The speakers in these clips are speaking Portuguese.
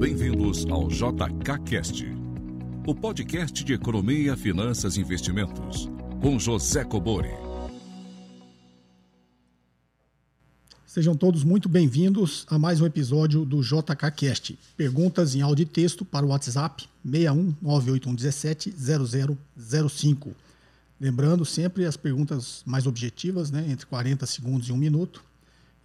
Bem-vindos ao JKCast, o podcast de economia, finanças e investimentos, com José Cobori. Sejam todos muito bem-vindos a mais um episódio do JKCast. Perguntas em áudio e texto para o WhatsApp 61 98117 0005. Lembrando sempre as perguntas mais objetivas, né, entre 40 segundos e um minuto.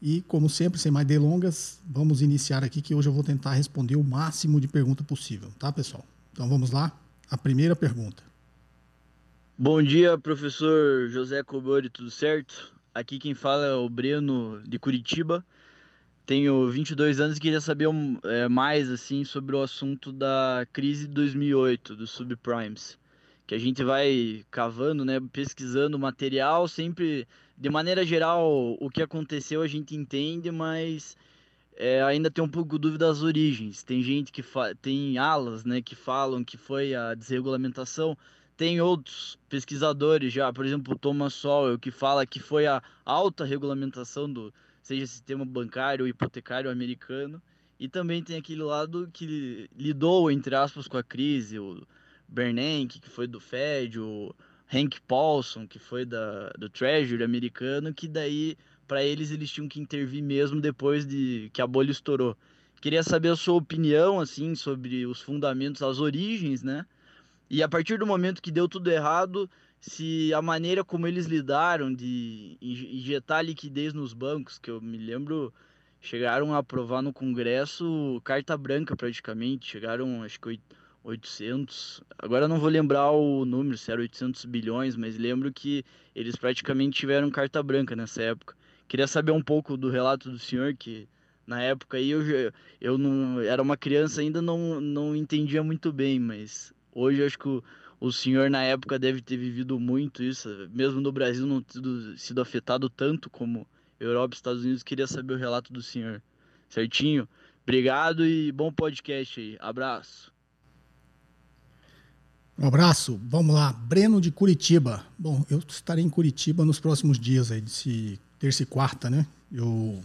E, como sempre, sem mais delongas, vamos iniciar aqui que hoje eu vou tentar responder o máximo de pergunta possível, tá, pessoal? Então vamos lá. A primeira pergunta. Bom dia, professor José Cobori, tudo certo? Aqui quem fala é o Breno de Curitiba. Tenho 22 anos e queria saber é, mais assim sobre o assunto da crise de 2008 dos subprimes, que a gente vai cavando, né, pesquisando material, sempre de maneira geral o que aconteceu a gente entende, mas é, ainda tem um pouco dúvida das origens. Tem gente que tem alas, né, que falam que foi a desregulamentação tem outros pesquisadores já, por exemplo, o Thomas Sowell, que fala que foi a alta regulamentação do seja sistema bancário ou hipotecário americano, e também tem aquele lado que lidou entre aspas com a crise, o Bernanke, que foi do Fed, o Hank Paulson, que foi da, do Treasury americano, que daí para eles eles tinham que intervir mesmo depois de que a bolha estourou. Queria saber a sua opinião assim sobre os fundamentos, as origens, né? E a partir do momento que deu tudo errado, se a maneira como eles lidaram de injetar liquidez nos bancos, que eu me lembro, chegaram a aprovar no Congresso carta branca praticamente, chegaram acho que 800, agora não vou lembrar o número, se era 800 bilhões, mas lembro que eles praticamente tiveram carta branca nessa época. Queria saber um pouco do relato do senhor, que na época aí eu, eu não era uma criança ainda, não, não entendia muito bem, mas Hoje acho que o, o senhor na época deve ter vivido muito isso, mesmo no Brasil não ter sido afetado tanto como Europa e Estados Unidos. Queria saber o relato do senhor. Certinho? Obrigado e bom podcast aí. Abraço. Um abraço. Vamos lá. Breno de Curitiba. Bom, eu estarei em Curitiba nos próximos dias aí, de terça e quarta, né? Eu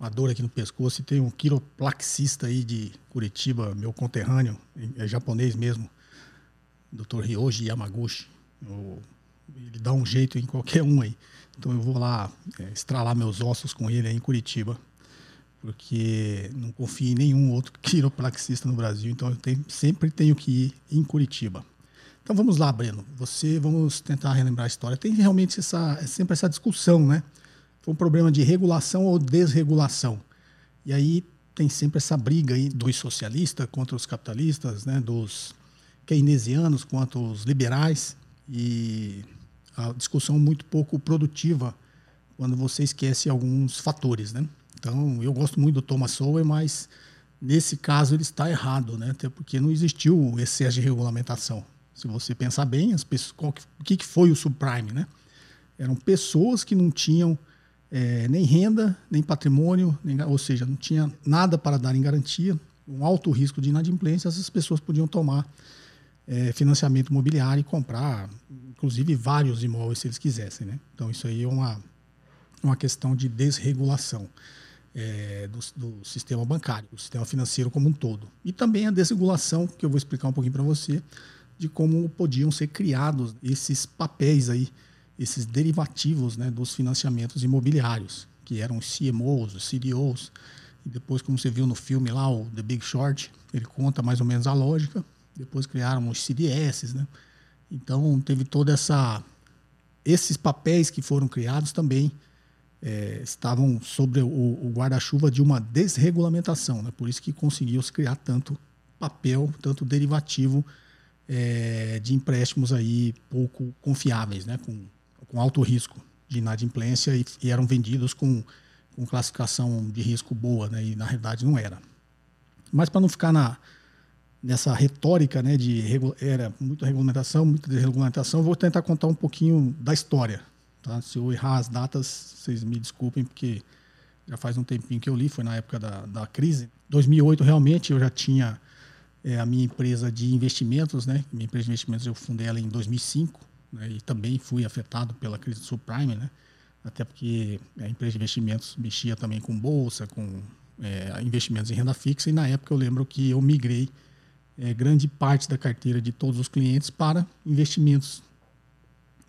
uma dor aqui no pescoço e tem um quiroplaxista aí de Curitiba, meu conterrâneo, é japonês mesmo. Dr. Ryoji Yamaguchi. Eu, ele dá um jeito em qualquer um aí. Então eu vou lá é, estralar meus ossos com ele aí em Curitiba, porque não confio em nenhum outro quiropraxista no Brasil, então eu tenho, sempre tenho que ir em Curitiba. Então vamos lá, Breno. Você, vamos tentar relembrar a história. Tem realmente essa, é sempre essa discussão, né? Foi um problema de regulação ou desregulação. E aí tem sempre essa briga aí dos socialistas contra os capitalistas, né? Dos keynesianos quanto os liberais e a discussão muito pouco produtiva quando você esquece alguns fatores, né? Então, eu gosto muito do Thomas Sowell, mas nesse caso ele está errado, né? Até porque não existiu excesso de regulamentação. Se você pensar bem, as pessoas, o que, que foi o subprime, né? Eram pessoas que não tinham é, nem renda, nem patrimônio, nem, ou seja, não tinha nada para dar em garantia, um alto risco de inadimplência, essas pessoas podiam tomar é, financiamento imobiliário e comprar, inclusive, vários imóveis se eles quisessem. Né? Então, isso aí é uma, uma questão de desregulação é, do, do, sistema bancário, do sistema financeiro como um todo. E também a desregulação, que eu vou explicar um pouquinho para você, de como podiam ser criados esses papéis aí, esses derivativos né, dos financiamentos imobiliários, que eram os CMOs, os CDOs, e depois, como você viu no filme lá, o The Big Short, ele conta mais ou menos a lógica, depois criaram os CDS, né? Então teve toda essa esses papéis que foram criados também é, estavam sobre o, o guarda-chuva de uma desregulamentação, né? Por isso que conseguiu se criar tanto papel, tanto derivativo é, de empréstimos aí pouco confiáveis, né? Com, com alto risco de inadimplência e, e eram vendidos com, com classificação de risco boa, né? E na realidade não era. Mas para não ficar na nessa retórica né, de era muita regulamentação, muita desregulamentação, vou tentar contar um pouquinho da história. Tá? Se eu errar as datas, vocês me desculpem, porque já faz um tempinho que eu li, foi na época da, da crise. 2008, realmente, eu já tinha é, a minha empresa de investimentos, né? Minha empresa de investimentos, eu fundei ela em 2005, né? e também fui afetado pela crise do subprime, né? Até porque a empresa de investimentos mexia também com bolsa, com é, investimentos em renda fixa e na época eu lembro que eu migrei é, grande parte da carteira de todos os clientes para investimentos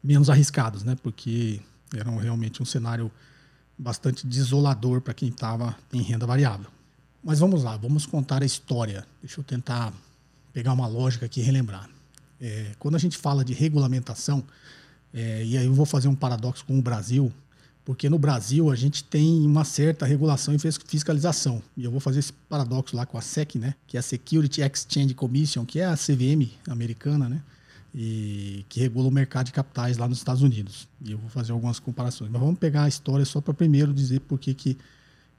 menos arriscados, né? Porque era realmente um cenário bastante desolador para quem estava em renda variável. Mas vamos lá, vamos contar a história. Deixa eu tentar pegar uma lógica aqui e relembrar. É, quando a gente fala de regulamentação, é, e aí eu vou fazer um paradoxo com o Brasil, porque no Brasil a gente tem uma certa regulação e fiscalização. E eu vou fazer esse paradoxo lá com a SEC, né? Que é a Security Exchange Commission, que é a CVM americana, né? E que regula o mercado de capitais lá nos Estados Unidos. E eu vou fazer algumas comparações. Mas vamos pegar a história só para primeiro dizer por que, que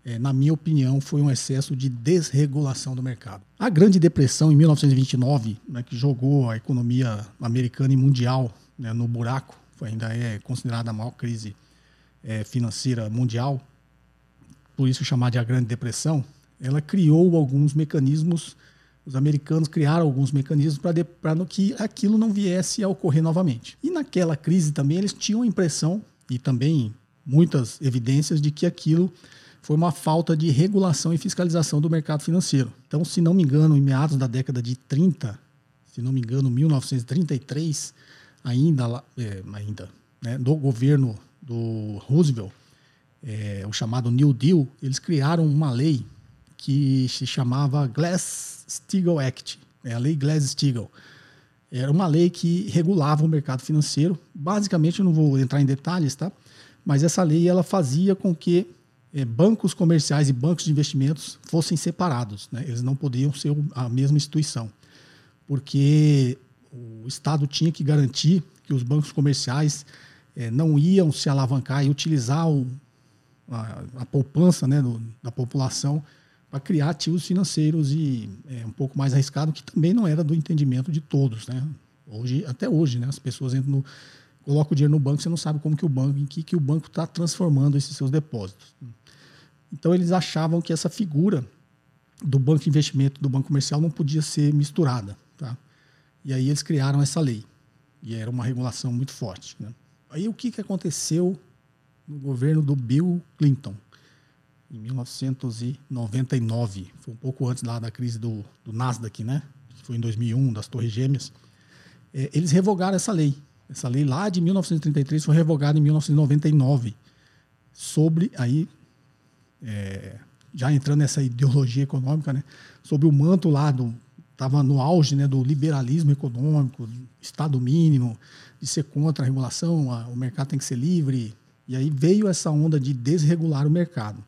é, na minha opinião, foi um excesso de desregulação do mercado. A Grande Depressão, em 1929, né, que jogou a economia americana e mundial né, no buraco, ainda é considerada a maior crise é, financeira mundial, por isso chamada de a Grande Depressão, ela criou alguns mecanismos, os americanos criaram alguns mecanismos para que aquilo não viesse a ocorrer novamente. E naquela crise também eles tinham a impressão, e também muitas evidências, de que aquilo foi uma falta de regulação e fiscalização do mercado financeiro. Então, se não me engano, em meados da década de 30, se não me engano, 1933, ainda, é, ainda né, do governo do Roosevelt, é, o chamado New Deal, eles criaram uma lei que se chamava Glass-Steagall Act, é a lei Glass-Steagall. Era uma lei que regulava o mercado financeiro. Basicamente, eu não vou entrar em detalhes, tá? Mas essa lei ela fazia com que é, bancos comerciais e bancos de investimentos fossem separados. Né? Eles não podiam ser a mesma instituição, porque o Estado tinha que garantir que os bancos comerciais é, não iam se alavancar e utilizar o, a, a, poupança né, do, da população para criar ativos financeiros e é, um pouco mais arriscado, que também não era do entendimento de todos. Né? Hoje, até hoje, né, as pessoas entram no, colocam o dinheiro no banco, você não sabe como que o banco, em que, que o banco está transformando esses seus depósitos. Então eles achavam que essa figura do banco de investimento do banco comercial não podia ser misturada. Tá? E aí eles criaram essa lei. E era uma regulação muito forte. Né? Aí o que, que aconteceu no governo do Bill Clinton? Em 1999, foi um pouco antes lá da crise do, do Nasdaq, né? foi em 2001, das Torres Gêmeas. É, eles revogaram essa lei. Essa lei lá de 1933 foi revogada em 1999 sobre aí é, já entrando nessa ideologia econômica, né, sobre o manto lá do estava no auge né, do liberalismo econômico, Estado mínimo, de ser contra a regulação, a, o mercado tem que ser livre. E aí veio essa onda de desregular o mercado.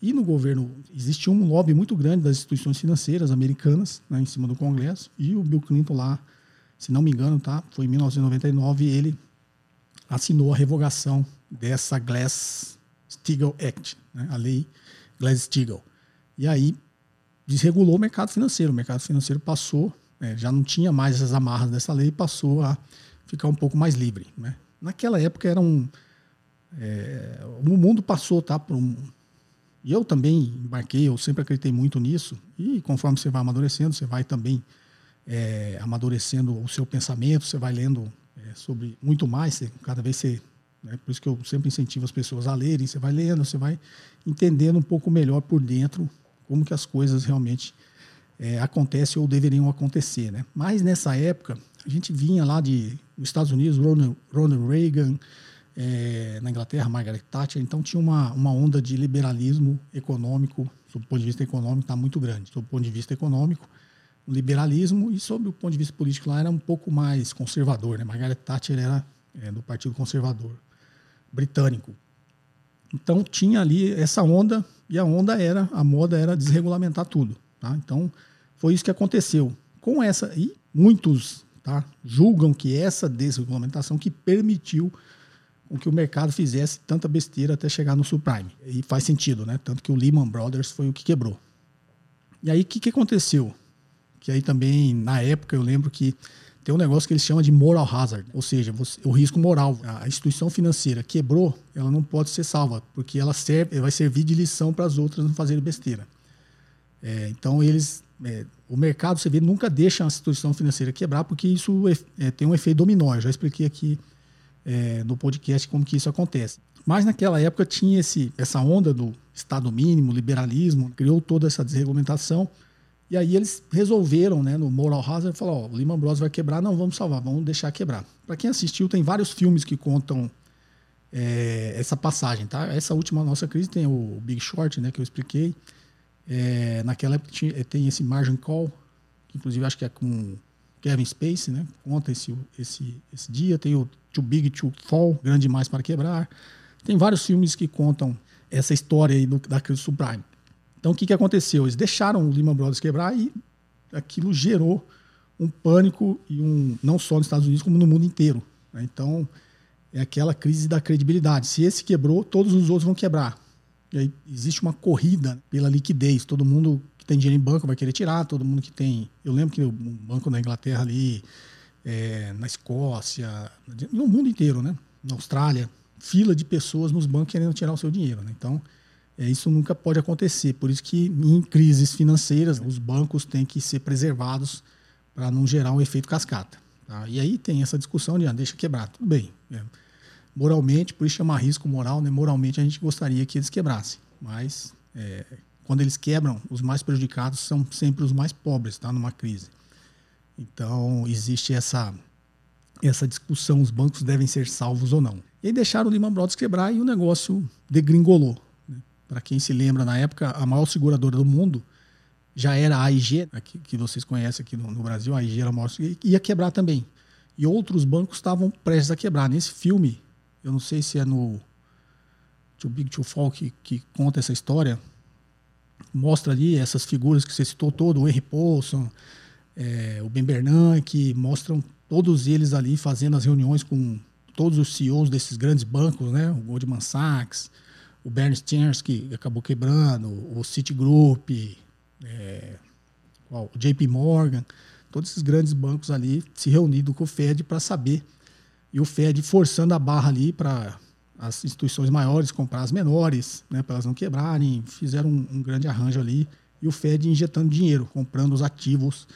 E no governo existiu um lobby muito grande das instituições financeiras americanas né, em cima do Congresso. E o Bill Clinton lá, se não me engano, tá, foi em 1999, ele assinou a revogação dessa Glass-Steagall Act, né, a lei Glass-Steagall. E aí desregulou o mercado financeiro. O mercado financeiro passou, é, já não tinha mais essas amarras dessa lei, passou a ficar um pouco mais livre. Né? Naquela época era um. É, o mundo passou tá, por um. E eu também embarquei, eu sempre acreditei muito nisso. E conforme você vai amadurecendo, você vai também é, amadurecendo o seu pensamento, você vai lendo é, sobre muito mais, você, cada vez você. Né, por isso que eu sempre incentivo as pessoas a lerem, você vai lendo, você vai entendendo um pouco melhor por dentro como que as coisas realmente é, acontecem ou deveriam acontecer. Né? Mas nessa época, a gente vinha lá de, dos Estados Unidos, Ronald, Ronald Reagan, é, na Inglaterra, Margaret Thatcher, então tinha uma, uma onda de liberalismo econômico, sob o ponto de vista econômico, está muito grande. Sob o ponto de vista econômico, liberalismo, e sob o ponto de vista político lá era um pouco mais conservador. Né? Margaret Thatcher era é, do Partido Conservador britânico. Então tinha ali essa onda e a onda era, a moda era desregulamentar tudo. Tá? Então foi isso que aconteceu. Com essa, e muitos tá, julgam que essa desregulamentação que permitiu com que o mercado fizesse tanta besteira até chegar no subprime. E faz sentido, né? Tanto que o Lehman Brothers foi o que quebrou. E aí o que, que aconteceu? Que aí também, na época, eu lembro que tem um negócio que eles chamam de moral hazard, ou seja, você, o risco moral. A instituição financeira quebrou, ela não pode ser salva, porque ela serve, vai servir de lição para as outras não fazerem besteira. É, então eles, é, o mercado, você vê, nunca deixa a instituição financeira quebrar, porque isso é, tem um efeito dominó. Eu já expliquei aqui é, no podcast como que isso acontece. Mas naquela época tinha esse, essa onda do Estado mínimo, liberalismo, criou toda essa desregulamentação. E aí eles resolveram, né, no Moral Hazard, falar, ó, o Lehman Brothers vai quebrar, não vamos salvar, vamos deixar quebrar. Para quem assistiu, tem vários filmes que contam é, essa passagem, tá? Essa última nossa crise tem o Big Short, né, que eu expliquei. É, naquela época tinha, tem esse Margin Call, que inclusive acho que é com Kevin Spacey, né? Conta esse, esse, esse dia. Tem o Too Big to Fall, Grande Demais para Quebrar. Tem vários filmes que contam essa história aí do, da crise subprime. Então, o que, que aconteceu? Eles deixaram o Lehman Brothers quebrar e aquilo gerou um pânico e um não só nos Estados Unidos como no mundo inteiro. Né? Então, é aquela crise da credibilidade. Se esse quebrou, todos os outros vão quebrar. E aí existe uma corrida pela liquidez. Todo mundo que tem dinheiro em banco vai querer tirar, todo mundo que tem. Eu lembro que o banco na Inglaterra ali, é, na Escócia, no mundo inteiro, né? Na Austrália, fila de pessoas nos bancos querendo tirar o seu dinheiro. Né? Então, é, isso nunca pode acontecer. Por isso que em crises financeiras, os bancos têm que ser preservados para não gerar um efeito cascata. Tá? E aí tem essa discussão de ah, deixa quebrar. Tudo bem. É, moralmente, por isso chama risco moral, né? moralmente a gente gostaria que eles quebrassem. Mas é, quando eles quebram, os mais prejudicados são sempre os mais pobres, tá? numa crise. Então, existe essa, essa discussão, os bancos devem ser salvos ou não. E aí deixaram o Lehman Brothers quebrar e o negócio degringolou. Né? Para quem se lembra, na época, a maior seguradora do mundo já era a AIG, aqui, que vocês conhecem aqui no, no, Brasil, a AIG era a maior, ia quebrar também. E outros bancos estavam prestes a quebrar. Nesse filme, eu não sei se é no Too Big to Fall que, que conta essa história, mostra ali essas figuras que você citou todo, o Henry Paulson, é, o Ben Bernanke, mostram todos eles ali fazendo as reuniões com todos os CEOs desses grandes bancos, né? O Goldman Sachs, o Bernie Stearns, que acabou quebrando, o Citigroup, é, o JP Morgan, todos esses grandes bancos ali se reunindo com o Fed para saber. E o Fed forçando a barra ali para as instituições maiores comprar as menores, né, para elas não quebrarem. Fizeram um, um grande arranjo ali. E o Fed injetando dinheiro, comprando os ativos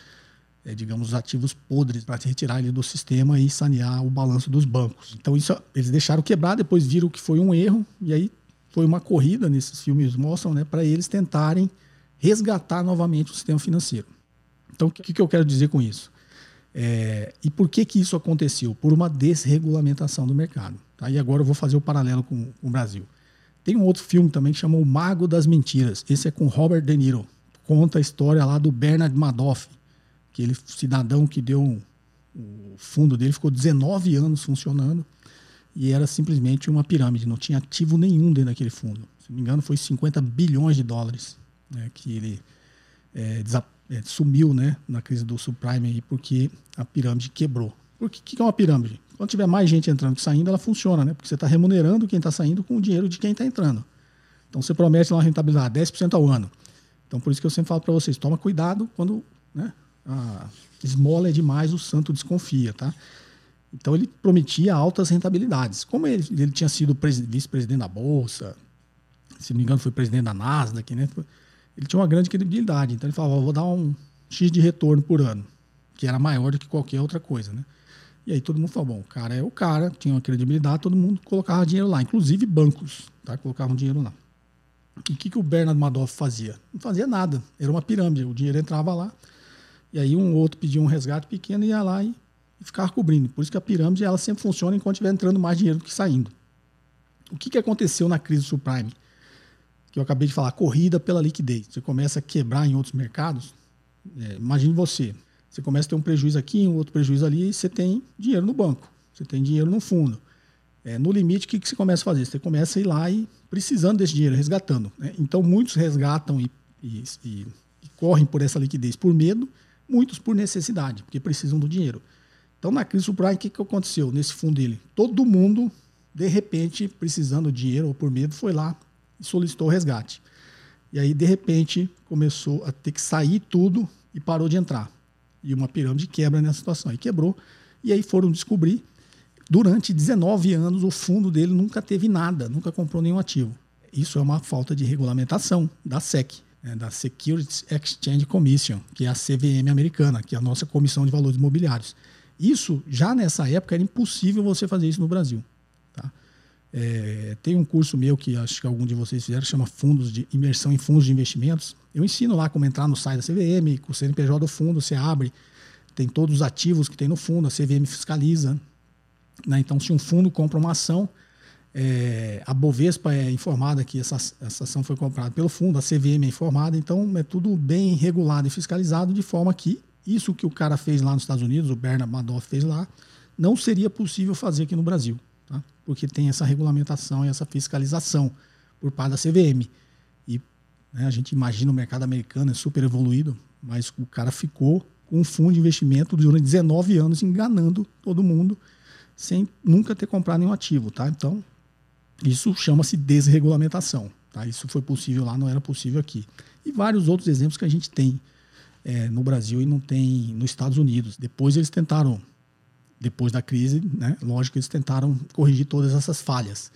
é, digamos, os ativos podres para retirar ele do sistema e sanear o balanço dos bancos. Então isso eles deixaram quebrar, depois viram que foi um erro e aí foi uma corrida nesses filmes mostram, né, para eles tentarem resgatar novamente o sistema financeiro. Então o que, que eu quero dizer com isso? É, e por que que isso aconteceu? Por uma desregulamentação do mercado. Tá? E agora eu vou fazer o paralelo com, com o Brasil. Tem um outro filme também que chama O Mago das Mentiras. Esse é com Robert De Niro. Conta a história lá do Bernard Madoff, aquele cidadão que deu um, o fundo dele ficou 19 anos funcionando e era simplesmente uma pirâmide, não tinha ativo nenhum dentro daquele fundo. Se não me engano, foi 50 bilhões de dólares né, que ele é, é, sumiu né, na crise do subprime aí, porque a pirâmide quebrou. Por que, que é uma pirâmide? Quando tiver mais gente entrando que saindo, ela funciona, né? Porque você está remunerando quem está saindo com o dinheiro de quem está entrando. Então você promete uma rentabilidade 10% ao ano. Então por isso que eu sempre falo para vocês, toma cuidado quando né, a esmola é demais, o santo desconfia, tá? Então ele prometia altas rentabilidades. Como ele, ele tinha sido vice-presidente da Bolsa, se não me engano foi presidente da Nasdaq, né? Ele tinha uma grande credibilidade. Então ele falava, vou dar um X de retorno por ano, que era maior do que qualquer outra coisa, né? E aí todo mundo falou, bom, o cara é o cara, tinha uma credibilidade, todo mundo colocava dinheiro lá, inclusive bancos, tá? Colocavam dinheiro lá. E o que, que o Bernard Madoff fazia? Não fazia nada, era uma pirâmide, o dinheiro entrava lá, e aí um outro pedia um resgate pequeno e ia lá e, e ficava cobrindo. Por isso que a pirâmide ela sempre funciona enquanto estiver entrando mais dinheiro do que saindo. O que, que aconteceu na crise subprime? Que eu acabei de falar, corrida pela liquidez. Você começa a quebrar em outros mercados. É, imagine você, você começa a ter um prejuízo aqui, um outro prejuízo ali, e você tem dinheiro no banco, você tem dinheiro no fundo. É, no limite, o que, que você começa a fazer? Você começa a ir lá e precisando desse dinheiro, resgatando. Né? Então, muitos resgatam e, e, e, e correm por essa liquidez por medo muitos por necessidade, porque precisam do dinheiro. Então, na crise subprime, o que, que aconteceu nesse fundo dele? Todo mundo, de repente, precisando de dinheiro ou por medo, foi lá e solicitou resgate. E aí, de repente, começou a ter que sair tudo e parou de entrar. E uma pirâmide quebra nessa situação. E quebrou. E aí foram descobrir. Durante 19 anos, o fundo dele nunca teve nada, nunca comprou nenhum ativo. Isso é uma falta de regulamentação da SEC é, da Securities Exchange Commission, que é a CVM americana, que é a nossa Comissão de Valores Imobiliários. Isso, já nessa época, era impossível você fazer isso no Brasil. Tá? É, tem um curso meu que acho que algum de vocês fizeram, chama Fundos de Imersão em Fundos de Investimentos. Eu ensino lá como entrar no site da CVM, com o CNPJ do fundo, você abre, tem todos os ativos que tem no fundo, a CVM fiscaliza. Né? Então, se um fundo compra uma ação, é, a Bovespa é informada que essa, essa ação foi comprada pelo fundo, a CVM é informada, então é tudo bem regulado e fiscalizado, de forma que isso que o cara fez lá nos Estados Unidos, o Bernard Madoff fez lá, não seria possível fazer aqui no Brasil, tá? porque tem essa regulamentação e essa fiscalização por parte da CVM. E né, a gente imagina o mercado americano é super evoluído, mas o cara ficou com um fundo de investimento durante 19 anos enganando todo mundo sem nunca ter comprado nenhum ativo, tá? Então, isso chama-se desregulamentação, tá? Isso foi possível lá, não era possível aqui. E vários outros exemplos que a gente tem é, no Brasil e não tem nos Estados Unidos. Depois eles tentaram, depois da crise, né, lógico, eles tentaram corrigir todas essas falhas.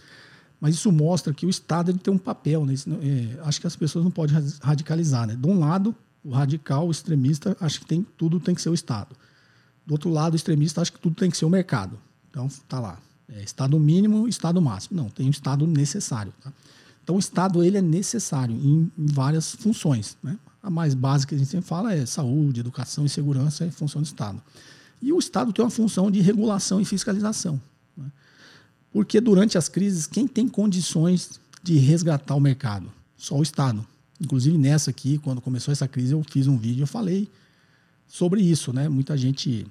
Mas isso mostra que o Estado ele tem um papel. Né? É, acho que as pessoas não podem radicalizar. Né? De um lado, o radical, o extremista, acha que tem, tudo tem que ser o Estado. Do outro lado, o extremista acha que tudo tem que ser o mercado. Então, tá lá. É, estado mínimo, estado máximo. Não, tem um estado necessário. Tá? Então, o Estado ele é necessário em, em várias funções. Né? A mais básica que a gente sempre fala é saúde, educação e segurança é função do Estado. E o Estado tem uma função de regulação e fiscalização. Né? Porque durante as crises, quem tem condições de resgatar o mercado? Só o Estado. Inclusive nessa aqui, quando começou essa crise, eu fiz um vídeo, eu falei sobre isso, né? Muita gente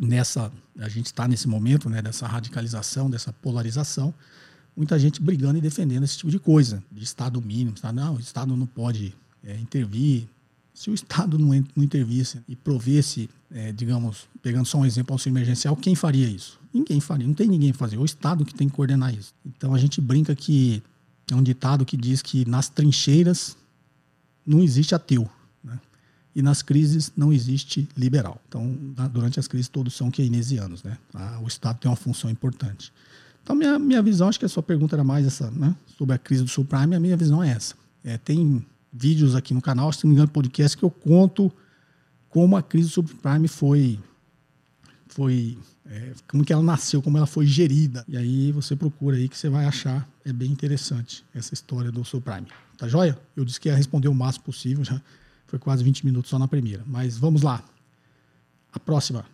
nessa, a gente está nesse momento, né, dessa radicalização, dessa polarização, muita gente brigando e defendendo esse tipo de coisa, de Estado mínimo, tá? não, o Estado não pode é, intervir. Se o Estado não, não intervisse e provesse, é, digamos, pegando só um exemplo, auxílio emergencial, quem faria isso? Ninguém faria, não tem ninguém fazer, é o Estado que tem que coordenar isso. Então a gente brinca que é um ditado que diz que nas trincheiras não existe ateu, né? e nas crises não existe liberal. Então, durante as crises todos são keynesianos, né? Ah, o Estado tem uma função importante. Então, minha, minha visão, acho que a sua pergunta era mais essa, né? Sobre a crise do subprime, a minha visão é essa. É, tem vídeos aqui no canal, se não me engano, podcast, que eu conto como a crise do subprime foi, foi é, como que ela nasceu, como ela foi gerida. E aí você procura aí que você vai achar, é bem interessante essa história do subprime. Tá joia? Eu disse que ia responder o máximo possível, já foi quase 20 minutos só na primeira. Mas vamos lá. A próxima.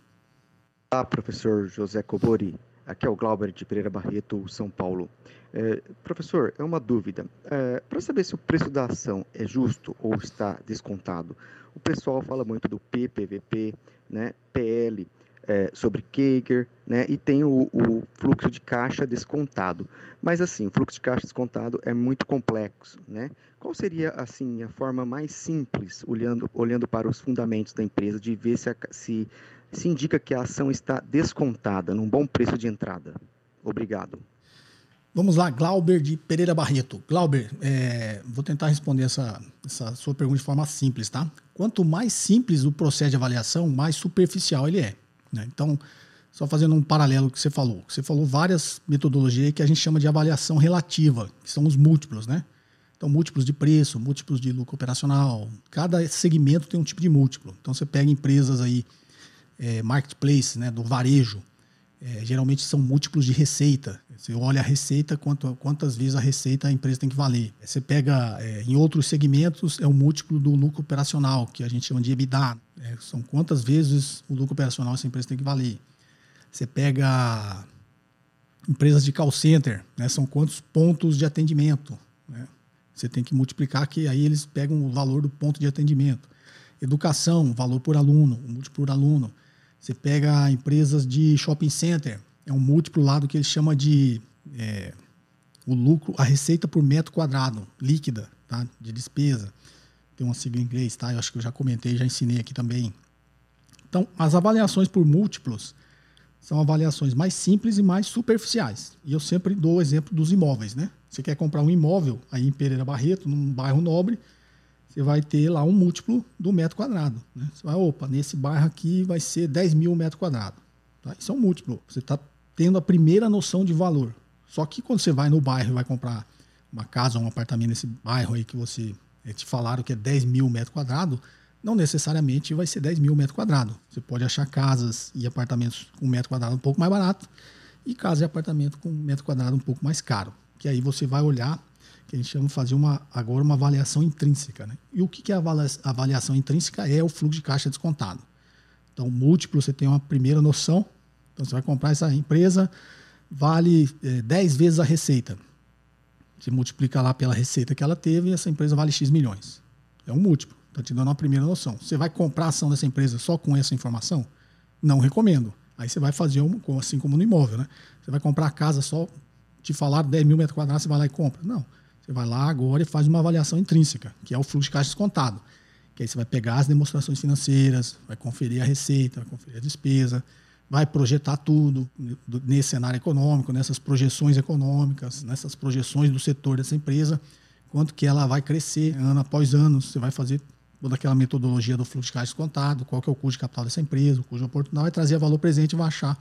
Olá, professor José Cobori. Aqui é o Glauber de Pereira Barreto, São Paulo. É, professor, é uma dúvida. É, Para saber se o preço da ação é justo ou está descontado, o pessoal fala muito do PPVP, né, PL, é, sobre Kager, né, e tem o, o, fluxo de caixa descontado. Mas assim, o fluxo de caixa descontado é muito complexo, né? Qual seria assim a forma mais simples, olhando, olhando para os fundamentos da empresa, de ver se, a, se se indica que a ação está descontada num bom preço de entrada? Obrigado. Vamos lá, Glauber de Pereira Barreto. Glauber, é, vou tentar responder essa, essa sua pergunta de forma simples, tá? Quanto mais simples o processo de avaliação, mais superficial ele é. Né? Então, só fazendo um paralelo que você falou. Você falou várias metodologias que a gente chama de avaliação relativa, que são os múltiplos, né? Então, múltiplos de preço, múltiplos de lucro operacional. Cada segmento tem um tipo de múltiplo. Então, você pega empresas aí é, marketplace, né, do varejo, é, geralmente são múltiplos de receita. Você olha a receita, quanto, quantas vezes a receita a empresa tem que valer. Você pega é, em outros segmentos, é o múltiplo do lucro operacional, que a gente chama de EBITDA. É, são quantas vezes o lucro operacional essa empresa tem que valer. Você pega empresas de call center, né, são quantos pontos de atendimento. Né? Você tem que multiplicar, que aí eles pegam o valor do ponto de atendimento. Educação, valor por aluno, múltiplo por aluno. Você pega empresas de shopping center, é um múltiplo lá do que ele chama de é, o lucro, a receita por metro quadrado, líquida, tá? de despesa. Tem uma sigla em inglês, tá? Eu acho que eu já comentei, já ensinei aqui também. Então, as avaliações por múltiplos são avaliações mais simples e mais superficiais. E eu sempre dou o exemplo dos imóveis, né? Você quer comprar um imóvel aí em Pereira Barreto, num bairro nobre, você vai ter lá um múltiplo do metro quadrado. Né? Você vai, opa, nesse bairro aqui vai ser 10 mil metros quadrados. Tá? Isso é um múltiplo. Você está tendo a primeira noção de valor. Só que quando você vai no bairro e vai comprar uma casa ou um apartamento nesse bairro aí que você é, te falaram que é 10 mil metros quadrados, não necessariamente vai ser 10 mil metros quadrados. Você pode achar casas e apartamentos com metro quadrado um pouco mais barato e casa e apartamento com metro quadrado um pouco mais caro. Que aí você vai olhar, que a gente chama de fazer uma, agora uma avaliação intrínseca. Né? E o que é a avaliação intrínseca? É o fluxo de caixa descontado. Então, múltiplo, você tem uma primeira noção. Então, você vai comprar essa empresa, vale é, 10 vezes a receita. Você multiplica lá pela receita que ela teve e essa empresa vale X milhões. É um múltiplo. Está te dando uma primeira noção. Você vai comprar a ação dessa empresa só com essa informação? Não recomendo. Aí você vai fazer um, assim como no imóvel, né? Você vai comprar a casa só, te falar 10 mil metros quadrados, você vai lá e compra. Não. Você vai lá agora e faz uma avaliação intrínseca, que é o fluxo de caixa descontado. Que aí você vai pegar as demonstrações financeiras, vai conferir a receita, vai conferir a despesa, vai projetar tudo nesse cenário econômico, nessas projeções econômicas, nessas projeções do setor dessa empresa, quanto que ela vai crescer ano após ano. Você vai fazer toda aquela metodologia do fluxo de caixa descontado, qual que é o custo de capital dessa empresa, o custo oportunidade, vai trazer valor presente e vai achar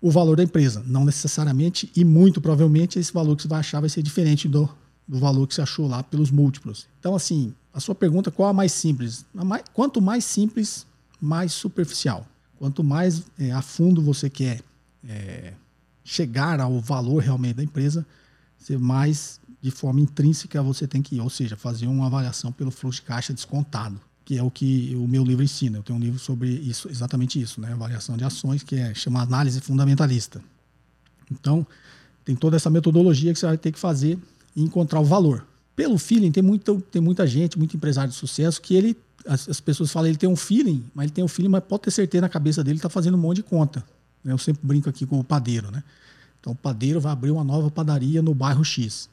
o valor da empresa. Não necessariamente e muito provavelmente esse valor que você vai achar vai ser diferente do, do valor que você achou lá pelos múltiplos. Então, assim, a sua pergunta qual a mais simples? A mais, quanto mais simples, mais superficial. Quanto mais é, a fundo você quer é, chegar ao valor realmente da empresa, você mais de forma intrínseca você tem que ir, ou seja, fazer uma avaliação pelo fluxo de caixa descontado, que é o que o meu livro ensina. Eu tenho um livro sobre isso, exatamente isso, né? Avaliação de ações, que é chama análise fundamentalista. Então, tem toda essa metodologia que você vai ter que fazer e encontrar o valor. Pelo feeling, tem, tem muita gente, muito empresário de sucesso, que ele, as, as pessoas falam, ele tem um feeling, mas ele tem um feeling, mas pode ter certeza na cabeça dele, está fazendo um monte de conta. Eu sempre brinco aqui com o padeiro, né? Então, o padeiro vai abrir uma nova padaria no bairro X.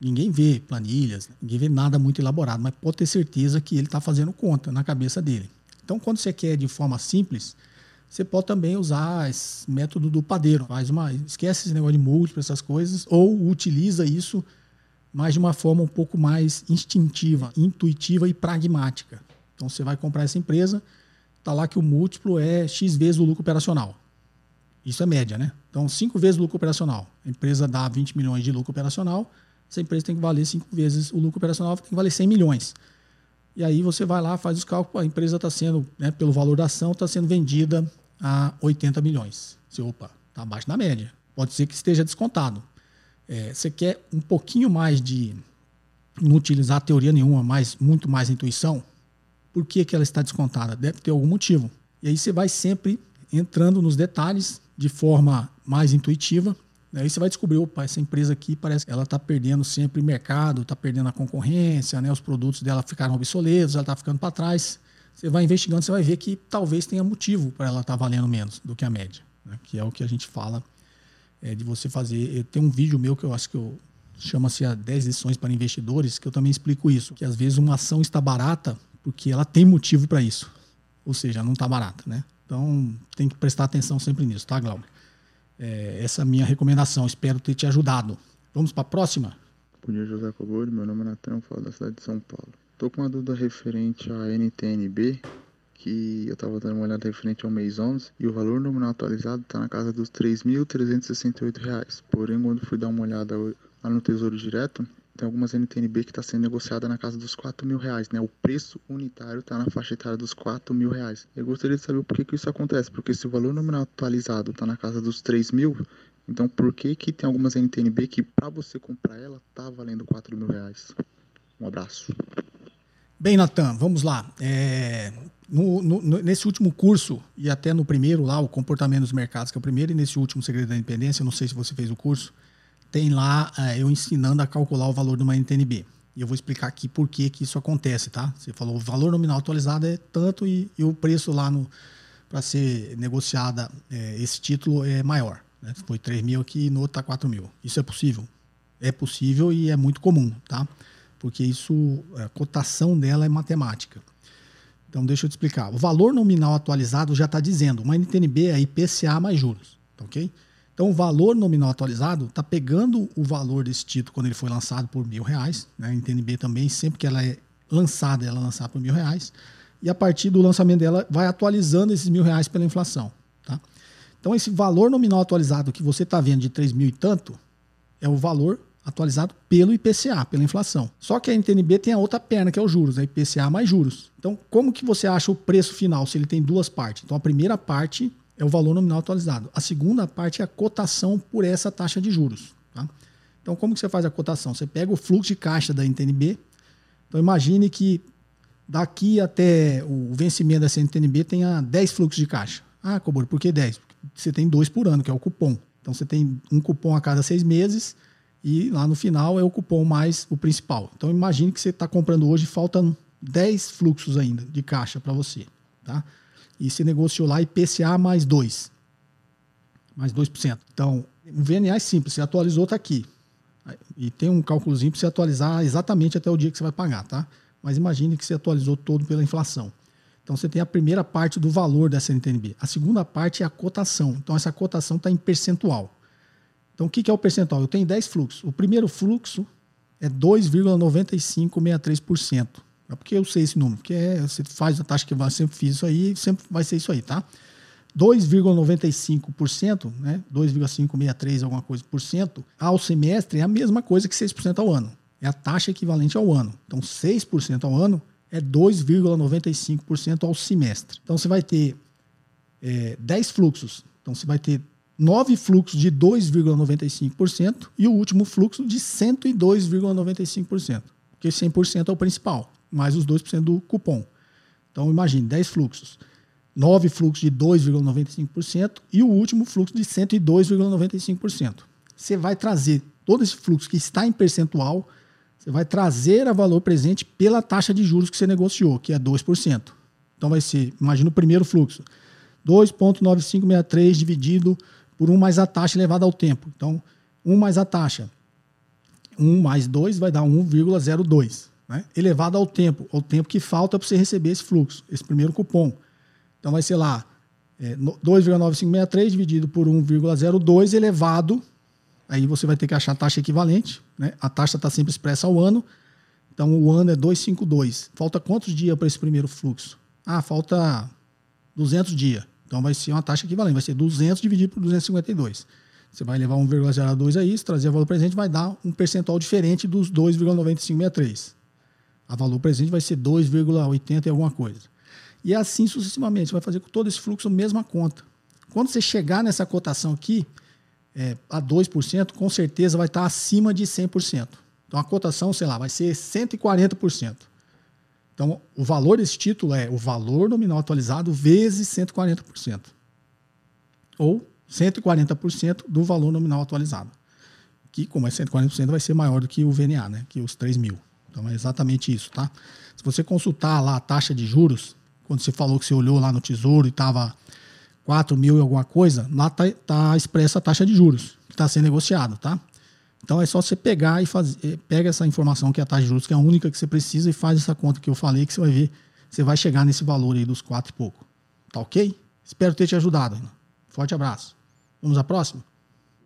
Ninguém vê planilhas, ninguém vê nada muito elaborado, mas pode ter certeza que ele está fazendo conta na cabeça dele. Então, quando você quer de forma simples, você pode também usar esse método do padeiro. Faz uma, esquece esse negócio de múltiplo, essas coisas, ou utiliza isso mas de uma forma um pouco mais instintiva, intuitiva e pragmática. Então você vai comprar essa empresa, está lá que o múltiplo é X vezes o lucro operacional. Isso é média, né? Então, 5 vezes o lucro operacional. A empresa dá 20 milhões de lucro operacional, essa empresa tem que valer cinco vezes o lucro operacional, tem que valer 100 milhões. E aí você vai lá, faz os cálculos, a empresa está sendo, né, pelo valor da ação, está sendo vendida a 80 milhões. Você, opa, está abaixo da média. Pode ser que esteja descontado. É, você quer um pouquinho mais de não utilizar teoria nenhuma, mas muito mais intuição, por que, que ela está descontada? Deve ter algum motivo. E aí você vai sempre entrando nos detalhes de forma mais intuitiva Aí você vai descobrir, opa, essa empresa aqui parece que ela está perdendo sempre mercado, está perdendo a concorrência, né? os produtos dela ficaram obsoletos, ela está ficando para trás. Você vai investigando, você vai ver que talvez tenha motivo para ela estar tá valendo menos do que a média, né? que é o que a gente fala é, de você fazer. Tem um vídeo meu que eu acho que chama-se 10 lições para investidores, que eu também explico isso, que às vezes uma ação está barata porque ela tem motivo para isso. Ou seja, não está barata, né? Então tem que prestar atenção sempre nisso, tá, Glauber? É, essa é minha recomendação. Espero ter te ajudado. Vamos para a próxima? Bom dia, José Cobori. Meu nome é Natan, falo da cidade de São Paulo. Estou com uma dúvida referente à NTNB, que eu estava dando uma olhada referente ao mês 11, e o valor nominal atualizado está na casa dos R$ 3.368. Porém, quando fui dar uma olhada lá no Tesouro Direto, tem algumas NTNB que está sendo negociada na casa dos 4 mil reais, né? O preço unitário está na faixa etária dos 4 mil reais. Eu gostaria de saber por que, que isso acontece, porque se o valor nominal atualizado está na casa dos 3 mil, então por que que tem algumas NTNB que para você comprar ela tá valendo 4 mil reais? Um abraço. Bem, Natan, vamos lá. É, no, no, nesse último curso, e até no primeiro lá, o Comportamento dos Mercados, que é o primeiro, e nesse último Segredo da Independência, não sei se você fez o curso, tem lá é, eu ensinando a calcular o valor de uma NTNB. E eu vou explicar aqui por que, que isso acontece, tá? Você falou o valor nominal atualizado é tanto e, e o preço lá para ser negociada é, esse título é maior. Né? Foi 3 mil aqui e no outro está 4 mil. Isso é possível? É possível e é muito comum, tá? Porque isso, a cotação dela é matemática. Então, deixa eu te explicar. O valor nominal atualizado já está dizendo, uma NTNB é IPCA mais juros, ok? Então, o valor nominal atualizado está pegando o valor desse título quando ele foi lançado por mil reais. Né? A NTNB também, sempre que ela é lançada, ela é lançada por mil reais. E a partir do lançamento dela, vai atualizando esses mil reais pela inflação. Tá? Então, esse valor nominal atualizado que você está vendo de três mil e tanto é o valor atualizado pelo IPCA, pela inflação. Só que a NTNB tem a outra perna, que é os juros, é IPCA mais juros. Então, como que você acha o preço final se ele tem duas partes? Então, a primeira parte é o valor nominal atualizado. A segunda parte é a cotação por essa taxa de juros. Tá? Então, como que você faz a cotação? Você pega o fluxo de caixa da NTNB. Então, imagine que daqui até o vencimento da NTNB tenha 10 fluxos de caixa. Ah, Cobor, por que 10? Porque você tem dois por ano, que é o cupom. Então, você tem um cupom a cada seis meses e lá no final é o cupom mais o principal. Então, imagine que você está comprando hoje, faltam 10 fluxos ainda de caixa para você. Tá? E se negociou lá IPCA mais 2. Mais 2%. Então, o VNA é simples, você atualizou, está aqui. E tem um cálculozinho para você atualizar exatamente até o dia que você vai pagar, tá? Mas imagine que você atualizou todo pela inflação. Então você tem a primeira parte do valor da CNTNB. A segunda parte é a cotação. Então essa cotação está em percentual. Então o que é o percentual? Eu tenho 10 fluxos. O primeiro fluxo é 2,9563%. É porque eu sei esse número, porque é, você faz a taxa que eu sempre fiz isso aí, sempre vai ser isso aí, tá? 2,95%, né? 2,563 alguma coisa por cento ao semestre é a mesma coisa que 6% ao ano. É a taxa equivalente ao ano. Então, 6% ao ano é 2,95% ao semestre. Então, você vai ter é, 10 fluxos. Então, você vai ter 9 fluxos de 2,95% e o último fluxo de 102,95%. Porque 100% é o principal, mais os 2% do cupom. Então, imagine, 10 fluxos nove fluxos de 2,95% e o último fluxo de 102,95%. Você vai trazer todo esse fluxo que está em percentual, você vai trazer a valor presente pela taxa de juros que você negociou, que é 2%. Então vai ser, imagina o primeiro fluxo, 2,9563 dividido por 1 mais a taxa elevada ao tempo. Então, 1 mais a taxa. 1 mais 2 vai dar 1,02. Né? Elevado ao tempo, ao tempo que falta para você receber esse fluxo, esse primeiro cupom. Então vai ser lá é, 2,9563 dividido por 1,02 elevado. Aí você vai ter que achar a taxa equivalente. Né? A taxa está sempre expressa ao ano. Então o ano é 252. Falta quantos dias para esse primeiro fluxo? Ah, falta 200 dias. Então vai ser uma taxa equivalente. Vai ser 200 dividido por 252. Você vai levar 1,02 a isso, trazer o valor presente, vai dar um percentual diferente dos 2,9563. A valor presente vai ser 2,80 e alguma coisa. E assim sucessivamente. Você vai fazer com todo esse fluxo a mesma conta. Quando você chegar nessa cotação aqui, é, a 2%, com certeza vai estar acima de 100%. Então a cotação, sei lá, vai ser 140%. Então o valor desse título é o valor nominal atualizado vezes 140%. Ou 140% do valor nominal atualizado. Que, como é 140%, vai ser maior do que o VNA, né? que os 3 mil. Então é exatamente isso. Tá? Se você consultar lá a taxa de juros, quando você falou que você olhou lá no Tesouro e estava 4 mil e alguma coisa, lá está tá expressa a taxa de juros que está sendo negociada, tá? Então é só você pegar e fazer, eh, pega essa informação que é a taxa de juros, que é a única que você precisa, e faz essa conta que eu falei, que você vai ver, você vai chegar nesse valor aí dos 4 e pouco. Tá ok? Espero ter te ajudado. Forte abraço. Vamos à próxima?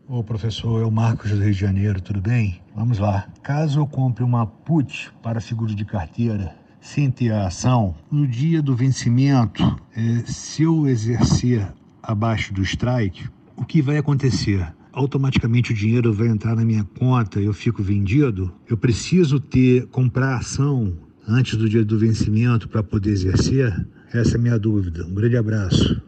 Ô professor, o Marcos do Rio de Janeiro, tudo bem? Vamos lá. Caso eu compre uma put para seguro de carteira sem ter a ação, no dia do vencimento, é, se eu exercer abaixo do strike, o que vai acontecer? Automaticamente o dinheiro vai entrar na minha conta, eu fico vendido? Eu preciso ter comprar ação antes do dia do vencimento para poder exercer? Essa é a minha dúvida. Um grande abraço.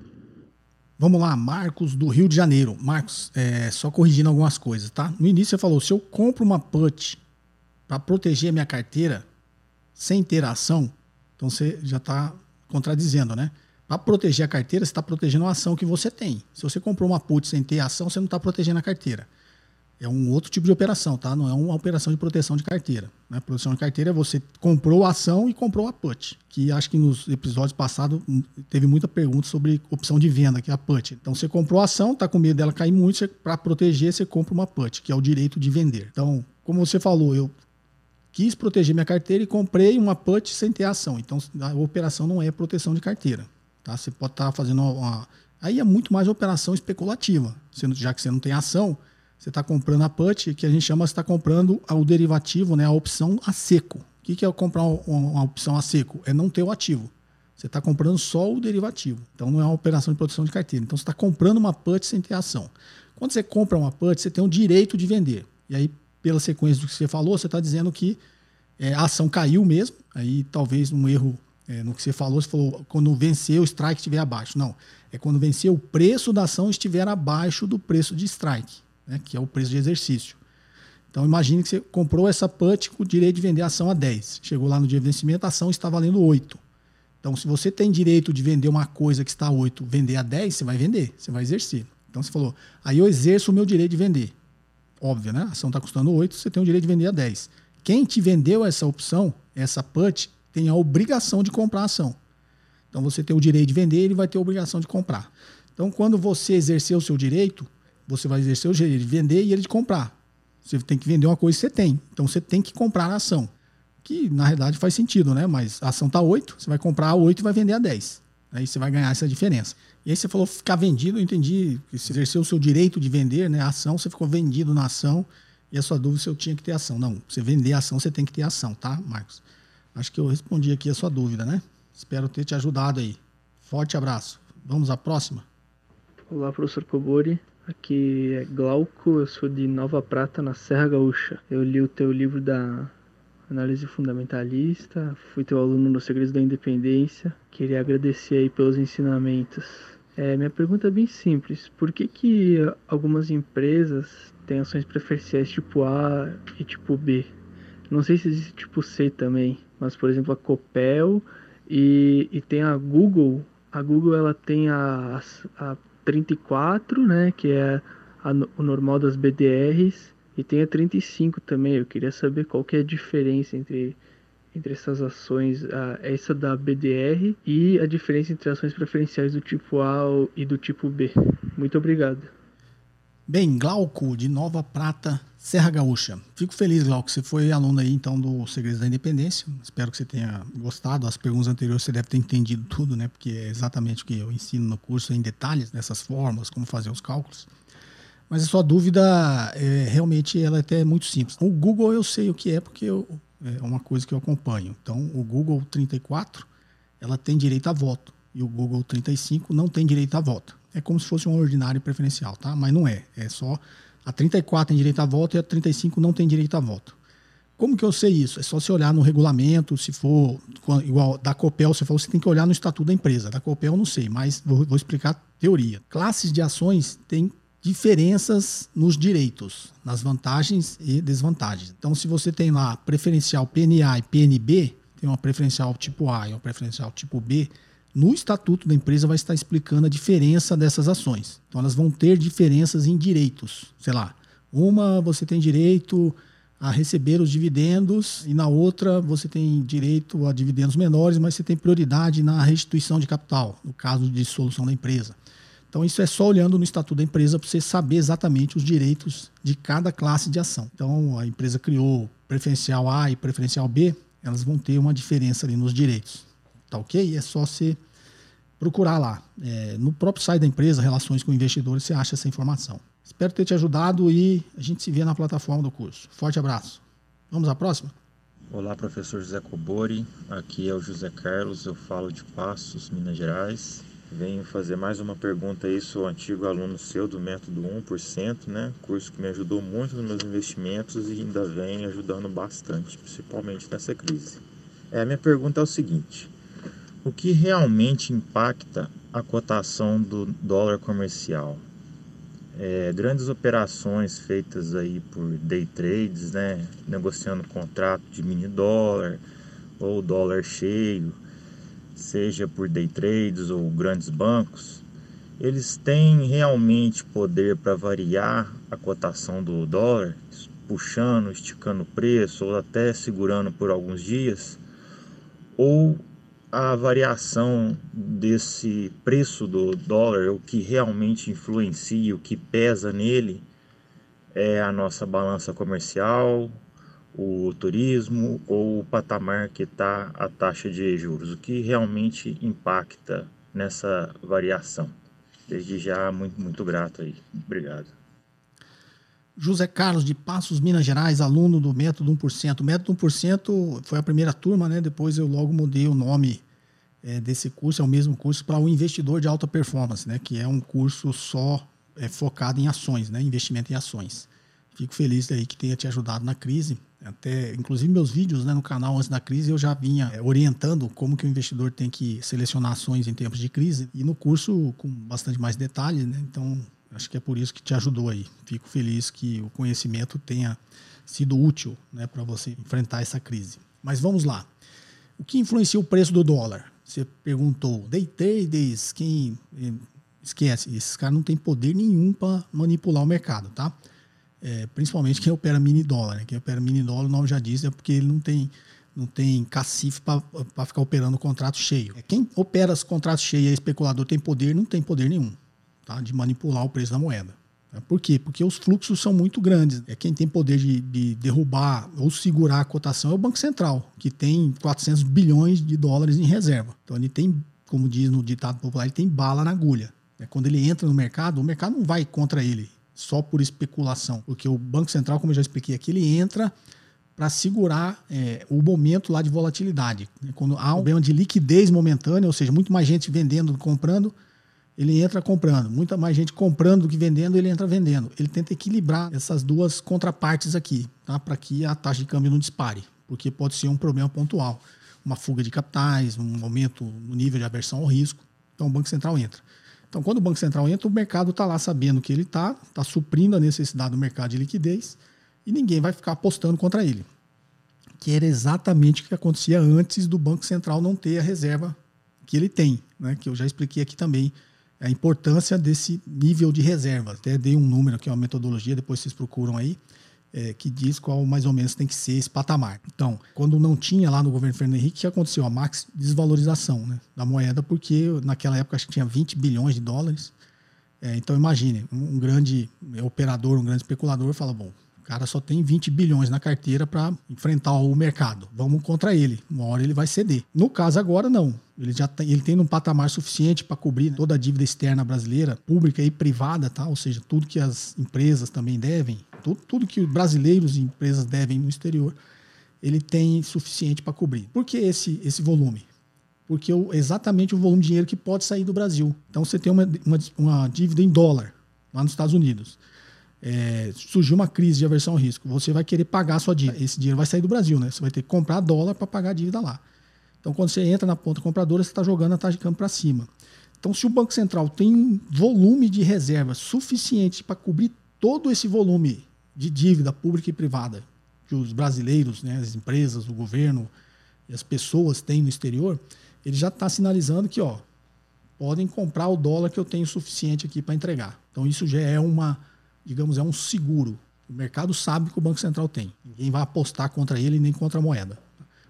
Vamos lá, Marcos do Rio de Janeiro. Marcos, é, só corrigindo algumas coisas, tá? No início você falou, se eu compro uma put para proteger a minha carteira, sem ter ação, então você já está contradizendo, né? Para proteger a carteira, você está protegendo a ação que você tem. Se você comprou uma put sem ter ação, você não está protegendo a carteira. É um outro tipo de operação, tá? Não é uma operação de proteção de carteira. Né? Proteção de carteira é você comprou a ação e comprou a put. Que acho que nos episódios passados hum, teve muita pergunta sobre opção de venda, que é a put. Então você comprou a ação, está com medo dela cair muito, para proteger você compra uma put, que é o direito de vender. Então, como você falou, eu quis proteger minha carteira e comprei uma put sem ter ação. Então a operação não é proteção de carteira. Tá? Você pode estar tá fazendo uma. Aí é muito mais operação especulativa. Já que você não tem ação, você está comprando a put, que a gente chama, você está comprando o derivativo, né, a opção a seco. O que, que é comprar uma, opção a seco? É não ter o ativo. Você está comprando só o derivativo. Então não é uma operação de proteção de carteira. Então você está comprando uma put sem ter ação. Quando você compra uma put, você tem o direito de vender. E aí pela sequência do que você falou, você está dizendo que é, a ação caiu mesmo, aí talvez um erro é, no que você falou, você falou quando vencer o strike estiver abaixo. Não, é quando vencer o preço da ação estiver abaixo do preço de strike, né, que é o preço de exercício. Então imagine que você comprou essa put com o direito de vender a ação a 10. Chegou lá no dia de vencimento, a ação está valendo 8. Então, se você tem direito de vender uma coisa que está a 8, vender a 10, você vai vender, você vai exercer. Então você falou, aí eu exerço o meu direito de vender. Óbvio, né? A ação está custando 8, você tem o direito de vender a 10. Quem te vendeu essa opção, essa put, tem a obrigação de comprar a ação. Então você tem o direito de vender, ele vai ter a obrigação de comprar. Então, quando você exercer o seu direito, você vai exercer o direito de vender e ele de comprar. Você tem que vender uma coisa que você tem. Então você tem que comprar a ação que na realidade faz sentido, né? Mas a ação tá 8, você vai comprar a 8 e vai vender a 10. Aí você vai ganhar essa diferença. E aí você falou ficar vendido, eu entendi que você exerceu o seu direito de vender, né? A ação, você ficou vendido na ação e a sua dúvida se eu tinha que ter ação. Não, você vender a ação, você tem que ter ação, tá, Marcos? Acho que eu respondi aqui a sua dúvida, né? Espero ter te ajudado aí. Forte abraço. Vamos à próxima. Olá, professor Cobori. Aqui é Glauco, eu sou de Nova Prata, na Serra Gaúcha. Eu li o teu livro da análise fundamentalista, fui teu aluno no Segredos da Independência. Queria agradecer aí pelos ensinamentos. É, minha pergunta é bem simples: por que, que algumas empresas têm ações preferenciais tipo A e tipo B? Não sei se existe tipo C também, mas por exemplo a Copel e, e tem a Google. A Google ela tem a, a 34, né, que é a, o normal das BDRs, e tem a 35 também. Eu queria saber qual que é a diferença entre, entre essas ações, a, essa da BDR e a diferença entre ações preferenciais do tipo A e do tipo B. Muito obrigado. Bem, Glauco, de Nova Prata, Serra Gaúcha. Fico feliz, Glauco, você foi aluno aí então do Segredos da Independência. Espero que você tenha gostado. As perguntas anteriores você deve ter entendido tudo, né? Porque é exatamente o que eu ensino no curso em detalhes, nessas formas, como fazer os cálculos. Mas a sua dúvida é, realmente ela é até muito simples. O Google eu sei o que é porque eu, é uma coisa que eu acompanho. Então o Google 34 ela tem direito a voto e o Google 35 não tem direito a voto. É como se fosse um ordinário preferencial, tá? Mas não é. É só a 34 tem direito a voto e a 35 não tem direito a voto. Como que eu sei isso? É só você olhar no regulamento, se for igual da Copel, você falou, você tem que olhar no estatuto da empresa. Da Copel eu não sei, mas vou, vou explicar a teoria. Classes de ações têm diferenças nos direitos, nas vantagens e desvantagens. Então, se você tem lá preferencial PNA e PNB, tem uma preferencial tipo A e uma preferencial tipo B, no estatuto da empresa vai estar explicando a diferença dessas ações. Então, elas vão ter diferenças em direitos. Sei lá, uma você tem direito a receber os dividendos e na outra você tem direito a dividendos menores, mas você tem prioridade na restituição de capital, no caso de dissolução da empresa. Então, isso é só olhando no estatuto da empresa para você saber exatamente os direitos de cada classe de ação. Então, a empresa criou preferencial A e preferencial B, elas vão ter uma diferença ali nos direitos. Tá ok? É só você procurar lá. É, no próprio site da empresa, Relações com Investidores, você acha essa informação. Espero ter te ajudado e a gente se vê na plataforma do curso. Forte abraço. Vamos à próxima? Olá, professor José Cobori. Aqui é o José Carlos, eu falo de Passos, Minas Gerais. Venho fazer mais uma pergunta aí, sou antigo aluno seu do método 1%, né? Curso que me ajudou muito nos meus investimentos e ainda vem ajudando bastante, principalmente nessa crise. É, a minha pergunta é o seguinte: o que realmente impacta a cotação do dólar comercial? É, grandes operações feitas aí por day trades, né? Negociando contrato de mini dólar ou dólar cheio seja por day trades ou grandes bancos, eles têm realmente poder para variar a cotação do dólar, puxando, esticando o preço ou até segurando por alguns dias, ou a variação desse preço do dólar, o que realmente influencia, o que pesa nele, é a nossa balança comercial, o turismo ou o patamar que está a taxa de juros, o que realmente impacta nessa variação. Desde já, muito, muito grato aí. Obrigado. José Carlos de Passos, Minas Gerais, aluno do Método 1%. O Método 1% foi a primeira turma, né? Depois eu logo mudei o nome é, desse curso, é o mesmo curso para o Investidor de Alta Performance, né? Que é um curso só é, focado em ações, né? Investimento em ações. Fico feliz aí que tenha te ajudado na crise. Até, inclusive, meus vídeos né, no canal antes da crise eu já vinha é, orientando como que o investidor tem que selecionar ações em tempos de crise. E no curso com bastante mais detalhes, né? Então, acho que é por isso que te ajudou aí. Fico feliz que o conhecimento tenha sido útil né, para você enfrentar essa crise. Mas vamos lá. O que influencia o preço do dólar? Você perguntou, day traders, quem eh, esquece, esses caras não têm poder nenhum para manipular o mercado, tá? É, principalmente quem opera mini dólar, né? Quem opera mini dólar, o nome já diz, é porque ele não tem não tem cacife para ficar operando o contrato cheio. É, quem opera os contratos cheios e é especulador tem poder, não tem poder nenhum tá? de manipular o preço da moeda. É, por quê? Porque os fluxos são muito grandes. É quem tem poder de, de, derrubar ou segurar a cotação é o Banco Central, que tem 400 bilhões de dólares em reserva. Então ele tem, como diz no ditado popular, ele tem bala na agulha. É, quando ele entra no mercado, o mercado não vai contra ele só por especulação, porque o Banco Central, como eu já expliquei aqui, ele entra para segurar é, o momento lá de volatilidade. Quando há um problema de liquidez momentânea, ou seja, muito mais gente vendendo comprando, ele entra comprando. Muita mais gente comprando do que vendendo, ele entra vendendo. Ele tenta equilibrar essas duas contrapartes aqui, tá? para que a taxa de câmbio não dispare, porque pode ser um problema pontual. Uma fuga de capitais, um aumento no nível de aversão ao risco. Então o Banco Central entra. Então, quando o Banco Central entra, o mercado está lá sabendo que ele está, está suprindo a necessidade do mercado de liquidez e ninguém vai ficar apostando contra ele. Que era exatamente o que acontecia antes do Banco Central não ter a reserva que ele tem, né? que eu já expliquei aqui também a importância desse nível de reserva. Até dei um número aqui, uma metodologia, depois vocês procuram aí, é, que diz qual mais ou menos tem que ser esse patamar. Então, quando não tinha lá no governo Fernando Henrique, o que aconteceu? A max desvalorização né, da moeda, porque naquela época acho que tinha 20 bilhões de dólares. É, então, imagine, um, um grande operador, um grande especulador fala, bom, o cara só tem 20 bilhões na carteira para enfrentar o mercado. Vamos contra ele. Uma hora ele vai ceder. No caso agora, não. Ele já tem, ele tem um patamar suficiente para cobrir toda a dívida externa brasileira, pública e privada, tá? ou seja, tudo que as empresas também devem, tudo, tudo que os brasileiros e empresas devem no exterior, ele tem suficiente para cobrir. Por que esse, esse volume? Porque o, exatamente o volume de dinheiro que pode sair do Brasil. Então você tem uma, uma, uma dívida em dólar lá nos Estados Unidos é, surgiu uma crise de aversão ao risco, você vai querer pagar a sua dívida. Esse dinheiro vai sair do Brasil, né? Você vai ter que comprar dólar para pagar a dívida lá. Então, quando você entra na ponta compradora, você está jogando a taxa de câmbio para cima. Então, se o Banco Central tem um volume de reserva suficiente para cobrir todo esse volume de dívida pública e privada que os brasileiros, né, as empresas, o governo e as pessoas têm no exterior, ele já está sinalizando que ó, podem comprar o dólar que eu tenho suficiente aqui para entregar. Então, isso já é uma digamos, é um seguro. O mercado sabe que o Banco Central tem. Ninguém vai apostar contra ele nem contra a moeda.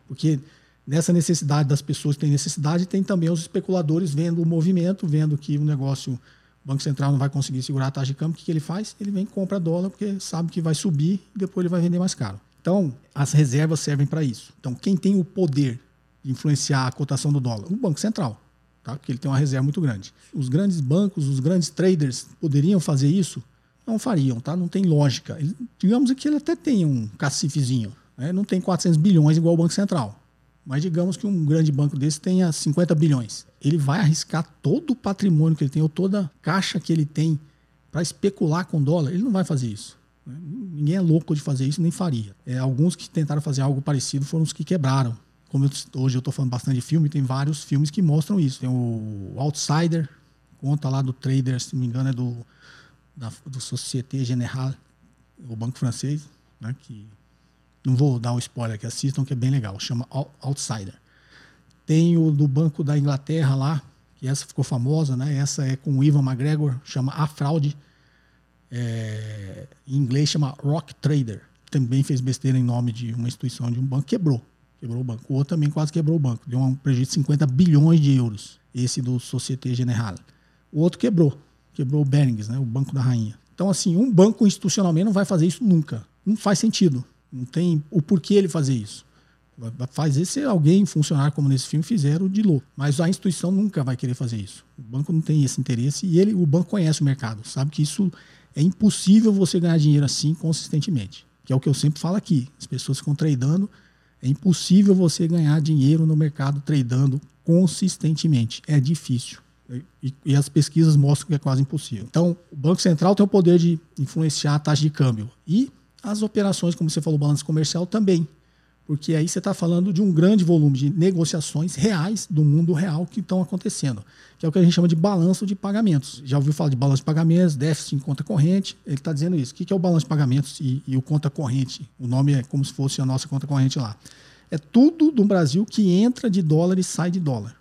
Porque nessa necessidade das pessoas que têm necessidade, tem também os especuladores vendo o movimento, vendo que o negócio, o Banco Central não vai conseguir segurar a taxa de câmbio, o que, ele faz? Ele vem e compra dólar, porque sabe que vai subir e depois ele vai vender mais caro. Então, as reservas servem para isso. Então, quem tem o poder de influenciar a cotação do dólar? O Banco Central, tá? porque ele tem uma reserva muito grande. Os grandes bancos, os grandes traders poderiam fazer isso? Não fariam, tá? Não tem lógica. Ele, digamos que ele até tem um cacifezinho, né? não tem 400 bilhões igual o Banco Central. Mas digamos que um grande banco desse tenha 50 bilhões. Ele vai arriscar todo o patrimônio que ele tem, ou toda a caixa que ele tem, para especular com dólar? Ele não vai fazer isso. Né? Ninguém é louco de fazer isso, nem faria. É, alguns que tentaram fazer algo parecido foram os que quebraram. Como eu, hoje eu estou falando bastante de filme, tem vários filmes que mostram isso. Tem o Outsider, conta lá do trader, se não me engano, é do da, do Société Générale, o banco francês, né, que não vou dar o um spoiler que assistam, que é bem legal, chama Outsider. Tem o do Banco da Inglaterra lá, que essa ficou famosa, né? Essa é com o Ivan McGregor, chama A Fraude. É, em inglês chama Rock Trader. Também fez besteira em nome de uma instituição de um banco, quebrou. Quebrou o banco. O outro também quase quebrou o banco. Deu um prejuízo de 50 bilhões de euros. Esse do Société Générale. O outro quebrou quebrou o Berings, né, o Banco da Rainha. Então, assim, um banco institucionalmente não vai fazer isso nunca. Não faz sentido. Não tem o porquê ele fazer isso. Vai fazer se alguém, funcionar como nesse filme, fizeram de louco. Mas a instituição nunca vai querer fazer isso. O banco não tem esse interesse e ele, o banco conhece o mercado, sabe que isso é impossível você ganhar dinheiro assim consistentemente. Que é o que eu sempre falo aqui. As pessoas ficam tradando. É impossível você ganhar dinheiro no mercado tradando consistentemente. É difícil. E, e, as pesquisas mostram que é quase impossível. Então, o Banco Central tem o poder de influenciar a taxa de câmbio. E as operações, como você falou, balanço comercial também. Porque aí você está falando de um grande volume de negociações reais do mundo real que estão acontecendo, que é o que a gente chama de balanço de pagamentos. Já ouviu falar de balanço de pagamentos, déficit em conta corrente? Ele está dizendo isso. O que é o balanço de pagamentos e, e o conta corrente? O nome é como se fosse a nossa conta corrente lá. É tudo do Brasil que entra de dólar e sai de dólar.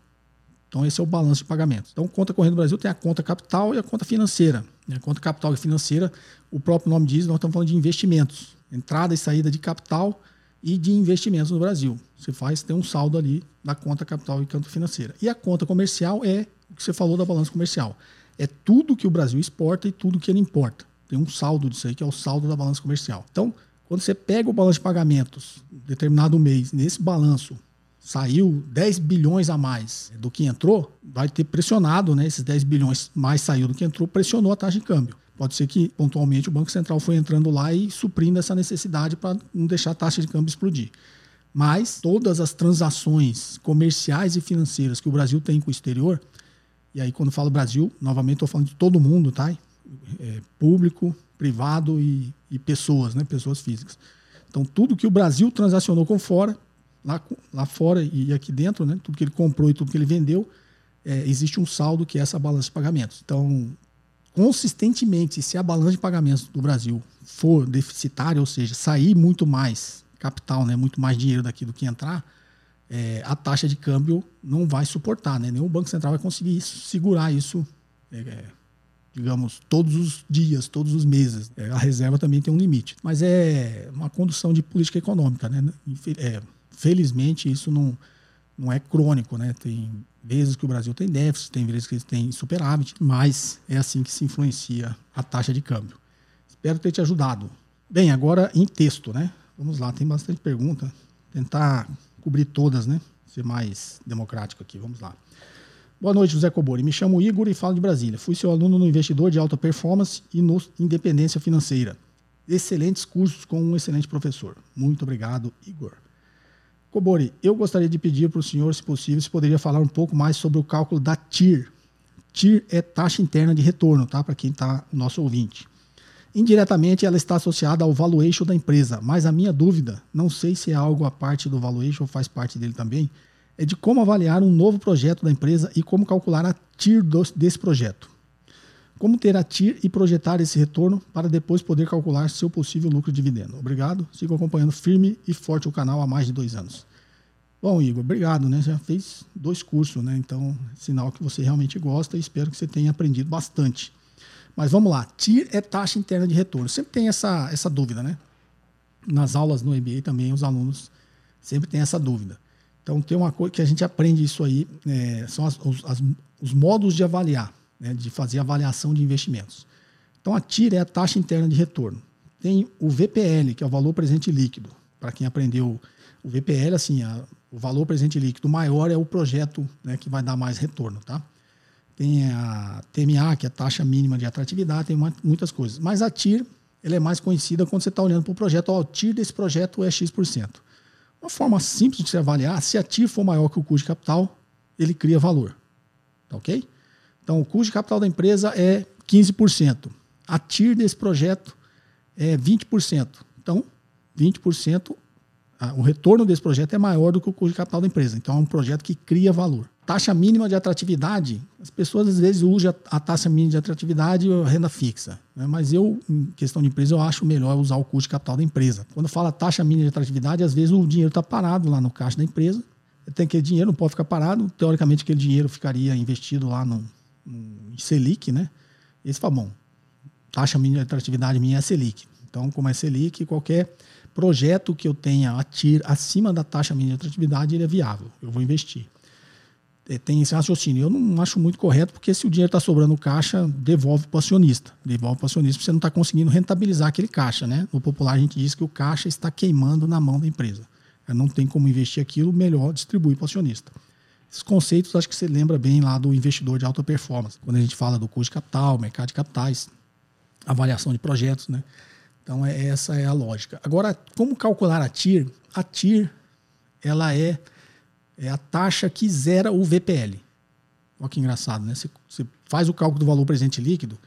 Então, esse é o balanço de pagamentos. Então, conta corrente do Brasil tem a conta capital e a conta financeira. A conta capital e financeira, o próprio nome diz, nós estamos falando de investimentos. Entrada e saída de capital e de investimentos no Brasil. Você faz, tem um saldo ali da conta capital e conta financeira. E a conta comercial é o que você falou da balança comercial. É tudo que o Brasil exporta e tudo que ele importa. Tem um saldo disso aí, que é o saldo da balança comercial. Então, quando você pega o balanço de pagamentos, determinado mês, nesse balanço, saiu 10 bilhões a mais do que entrou, vai ter pressionado, né? Esses 10 bilhões mais saiu do que entrou, pressionou a taxa de câmbio. Pode ser que, pontualmente, o Banco Central foi entrando lá e suprindo essa necessidade para não deixar a taxa de câmbio explodir. Mas todas as transações comerciais e financeiras que o Brasil tem com o exterior, e aí quando falo Brasil, novamente estou falando de todo mundo, tá? É, público, privado e, e pessoas, né? Pessoas físicas. Então, tudo que o Brasil transacionou com fora, lá, lá fora e aqui dentro, né, tudo que ele comprou e tudo que ele vendeu, é, existe um saldo que é essa balança de pagamentos. Então, consistentemente, se a balança de pagamentos do Brasil for deficitária, ou seja, sair muito mais capital, né, muito mais dinheiro daqui do que entrar, é, a taxa de câmbio não vai suportar, né? Nenhum Banco Central vai conseguir isso, segurar isso, é, é digamos, todos os dias, todos os meses. É, a reserva também tem um limite. Mas é uma condução de política econômica, né? Felizmente isso não, não é crônico, né? Tem vezes que o Brasil tem déficit, tem vezes que tem superávit, mas é assim que se influencia a taxa de câmbio. Espero ter te ajudado. Bem, agora em texto, né? Vamos lá, tem bastante pergunta. Tentar cobrir todas, né? Ser mais democrático aqui. Vamos lá. Boa noite, José Cobori. Me chamo Igor e falo de Brasília. Fui seu aluno no Investidor de Alta Performance e no Independência Financeira. Excelentes cursos com um excelente professor. Muito obrigado, Igor. Cobori, eu gostaria de pedir para o senhor, se possível, se poderia falar um pouco mais sobre o cálculo da TIR. TIR é taxa interna de retorno, tá? Para quem está nosso ouvinte. Indiretamente, ela está associada ao valuation da empresa, mas a minha dúvida, não sei se é algo à parte do valuation ou faz parte dele também, é de como avaliar um novo projeto da empresa e como calcular a TIR desse projeto. Como ter a TIR e projetar esse retorno para depois poder calcular seu possível lucro de dividendo. Obrigado. Sigo acompanhando firme e forte o canal há mais de dois anos. Bom, Igor, obrigado, né? Já fez dois cursos, né? Então, sinal que você realmente gosta e espero que você tenha aprendido bastante. Mas vamos lá. TIR é taxa interna de retorno. Sempre tem essa, essa dúvida, né? Nas aulas no MBA também os alunos sempre têm essa dúvida. Então, tem uma coisa que a gente aprende isso aí, é, são as, os, as, os modos de avaliar né, de fazer avaliação de investimentos. Então, a TIR é a taxa interna de retorno. Tem o VPL, que é o valor presente líquido. Para quem aprendeu o VPL, assim, a, o valor presente líquido maior é o projeto né, que vai dar mais retorno, tá? Tem a TMA, que é a taxa mínima de atratividade, tem uma, muitas coisas. Mas a TIR, ela é mais conhecida quando você está olhando para o projeto. Ó, o TIR desse projeto é X%. Uma forma simples de se avaliar, se a TIR for maior que o custo de capital, ele cria valor. Tá ok? Então, o custo de capital da empresa é 15%. A TIR desse projeto é 20%. Então, 20%, o retorno desse projeto é maior do que o custo de capital da empresa. Então, é um projeto que cria valor. Taxa mínima de atratividade, as pessoas às vezes usam a taxa mínima de atratividade ou renda fixa. Né? Mas eu, em questão de empresa, eu acho melhor usar o custo de capital da empresa. Quando fala taxa mínima de atratividade, às vezes o dinheiro está parado lá no caixa da empresa. Tem aquele dinheiro, não pode ficar parado. Teoricamente, aquele dinheiro ficaria investido lá no, um Selic, né? Esse fala, bom, taxa mínima de atratividade minha é Selic. Então, como é Selic, qualquer projeto que eu tenha a TIR acima da taxa mínima de atratividade, ele é viável. Eu vou investir. É, tem esse raciocínio. Eu não acho muito correto, porque se o dinheiro está sobrando caixa, devolve para o acionista. Devolve para o acionista, porque você não está conseguindo rentabilizar aquele caixa. Né? No popular, a gente diz que o caixa está queimando na mão da empresa. Não tem como investir aquilo, melhor distribuir para o acionista. Esses conceitos acho que você lembra bem lá do investidor de alta performance, quando a gente fala do custo de capital, mercado de capitais, avaliação de projetos, né? Então é, essa é a lógica. Agora, como calcular a TIR? A TIR ela é, é a taxa que zera o VPL. Olha que engraçado, né? Você, você faz o cálculo do valor presente líquido.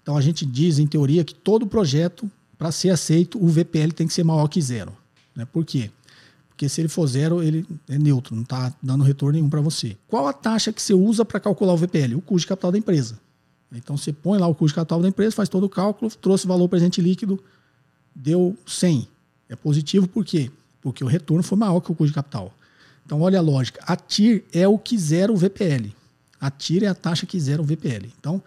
Então a gente diz, em teoria, que todo projeto, para ser aceito, o VPL tem que ser maior que zero. Né? Por quê? Porque se ele for zero, ele é neutro, não está dando retorno nenhum para você. Qual a taxa que você usa para calcular o VPL? O custo de capital da empresa. Então você põe lá o custo de capital da empresa, faz todo o cálculo, trouxe o valor presente líquido, deu 100. É positivo por quê? Porque o retorno foi maior que o custo de capital. Então olha a lógica. A TIR é o que zera o VPL. A TIR é a taxa que zera o VPL. Então,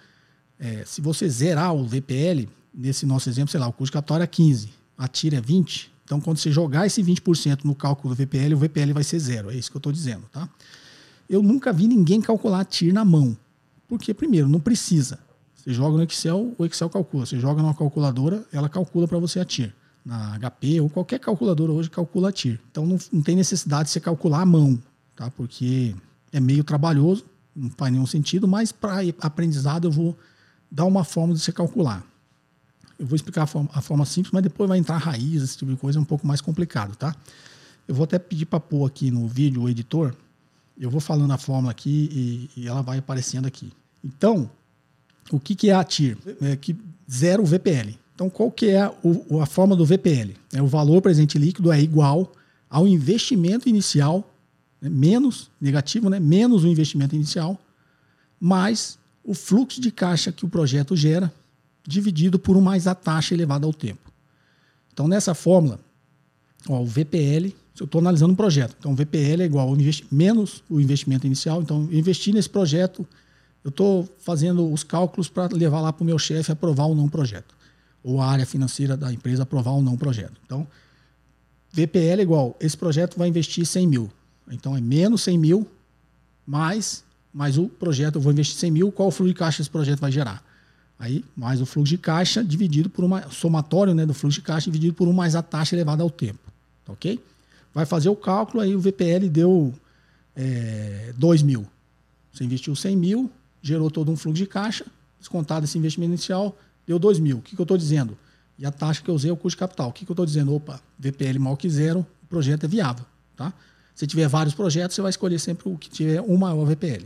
é, se você zerar o VPL, nesse nosso exemplo, sei lá, o custo de capital era 15, a TIR é 20, então, quando você jogar esse 20% no cálculo do VPL, o VPL vai ser zero. É isso que eu estou dizendo, tá? Eu nunca vi ninguém calcular TIR na mão. Porque, primeiro, não precisa. Você joga no Excel, o Excel calcula. Você joga numa calculadora, ela calcula para você a TIR. Na HP ou qualquer calculadora hoje calcula a TIR. Então, não, não tem necessidade de você calcular à mão, tá? Porque é meio trabalhoso, não faz nenhum sentido, mas para aprendizado eu vou dar uma forma de você calcular. Eu vou explicar a forma, a forma, simples, mas depois vai entrar raiz, esse tipo de coisa, é um pouco mais complicado, tá? Eu vou até pedir para pôr aqui no vídeo o editor. Eu vou falando a fórmula aqui e, e ela vai aparecendo aqui. Então, o que, que é a TIR? É que zero VPL. Então, qual que é a, o, a forma do VPL? É o valor presente líquido é igual ao investimento inicial, né, menos negativo, né, menos o investimento inicial, mais o fluxo de caixa que o projeto gera dividido por 1 mais a taxa elevada ao tempo. Então, nessa fórmula, ó, o VPL, eu estou analisando um projeto, então o VPL é igual ao menos o investimento inicial. Então, eu investi nesse projeto, eu estou fazendo os cálculos para levar lá para o meu chefe aprovar ou não o projeto. Ou a área financeira da empresa aprovar ou não o projeto. Então, VPL é igual, esse projeto vai investir 100 mil. Então, é menos 100 mil, mais, mais o projeto, eu vou investir 100 mil, qual o fluxo de caixa esse projeto vai gerar? Aí, mais o fluxo de caixa dividido por uma somatório né, do fluxo de caixa dividido por um mais a taxa elevada ao tempo. Tá ok? Vai fazer o cálculo, aí o VPL deu é, 2 mil. Você investiu 100 mil, gerou todo um fluxo de caixa, descontado esse investimento inicial, deu 2 mil. O que, que eu estou dizendo? E a taxa que eu usei é o custo de capital. O que, que eu estou dizendo? Opa, VPL maior que zero, o projeto é viável. Tá? Se tiver vários projetos, você vai escolher sempre o que tiver um maior VPL.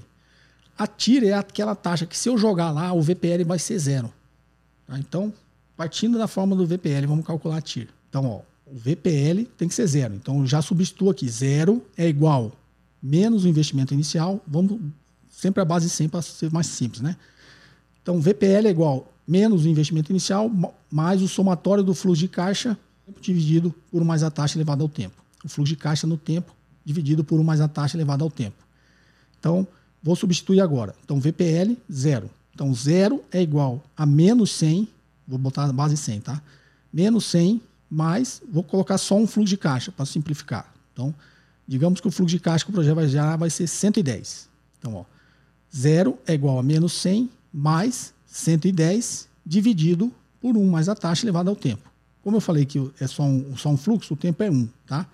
A TIR é aquela taxa que se eu jogar lá, o VPL vai ser zero. Tá? Então, partindo da forma do VPL, vamos calcular a TIR. Então, ó, o VPL tem que ser zero. Então, já substituo aqui. Zero é igual menos o investimento inicial. Vamos sempre a base 100 para ser mais simples, né? Então, VPL é igual menos o investimento inicial mais o somatório do fluxo de caixa dividido por mais a taxa elevada ao tempo. O fluxo de caixa no tempo dividido por mais a taxa elevada ao tempo. Então, Vou substituir agora. Então, VPL, zero. Então, zero é igual a menos 100, vou botar a base 100, tá? Menos 100 mais, vou colocar só um fluxo de caixa para simplificar. Então, digamos que o fluxo de caixa que o projeto vai gerar vai ser 110. Então, ó, zero é igual a menos 100 mais 110 dividido por 1 mais a taxa elevada ao tempo. Como eu falei que é só um, só um fluxo, o tempo é 1, tá?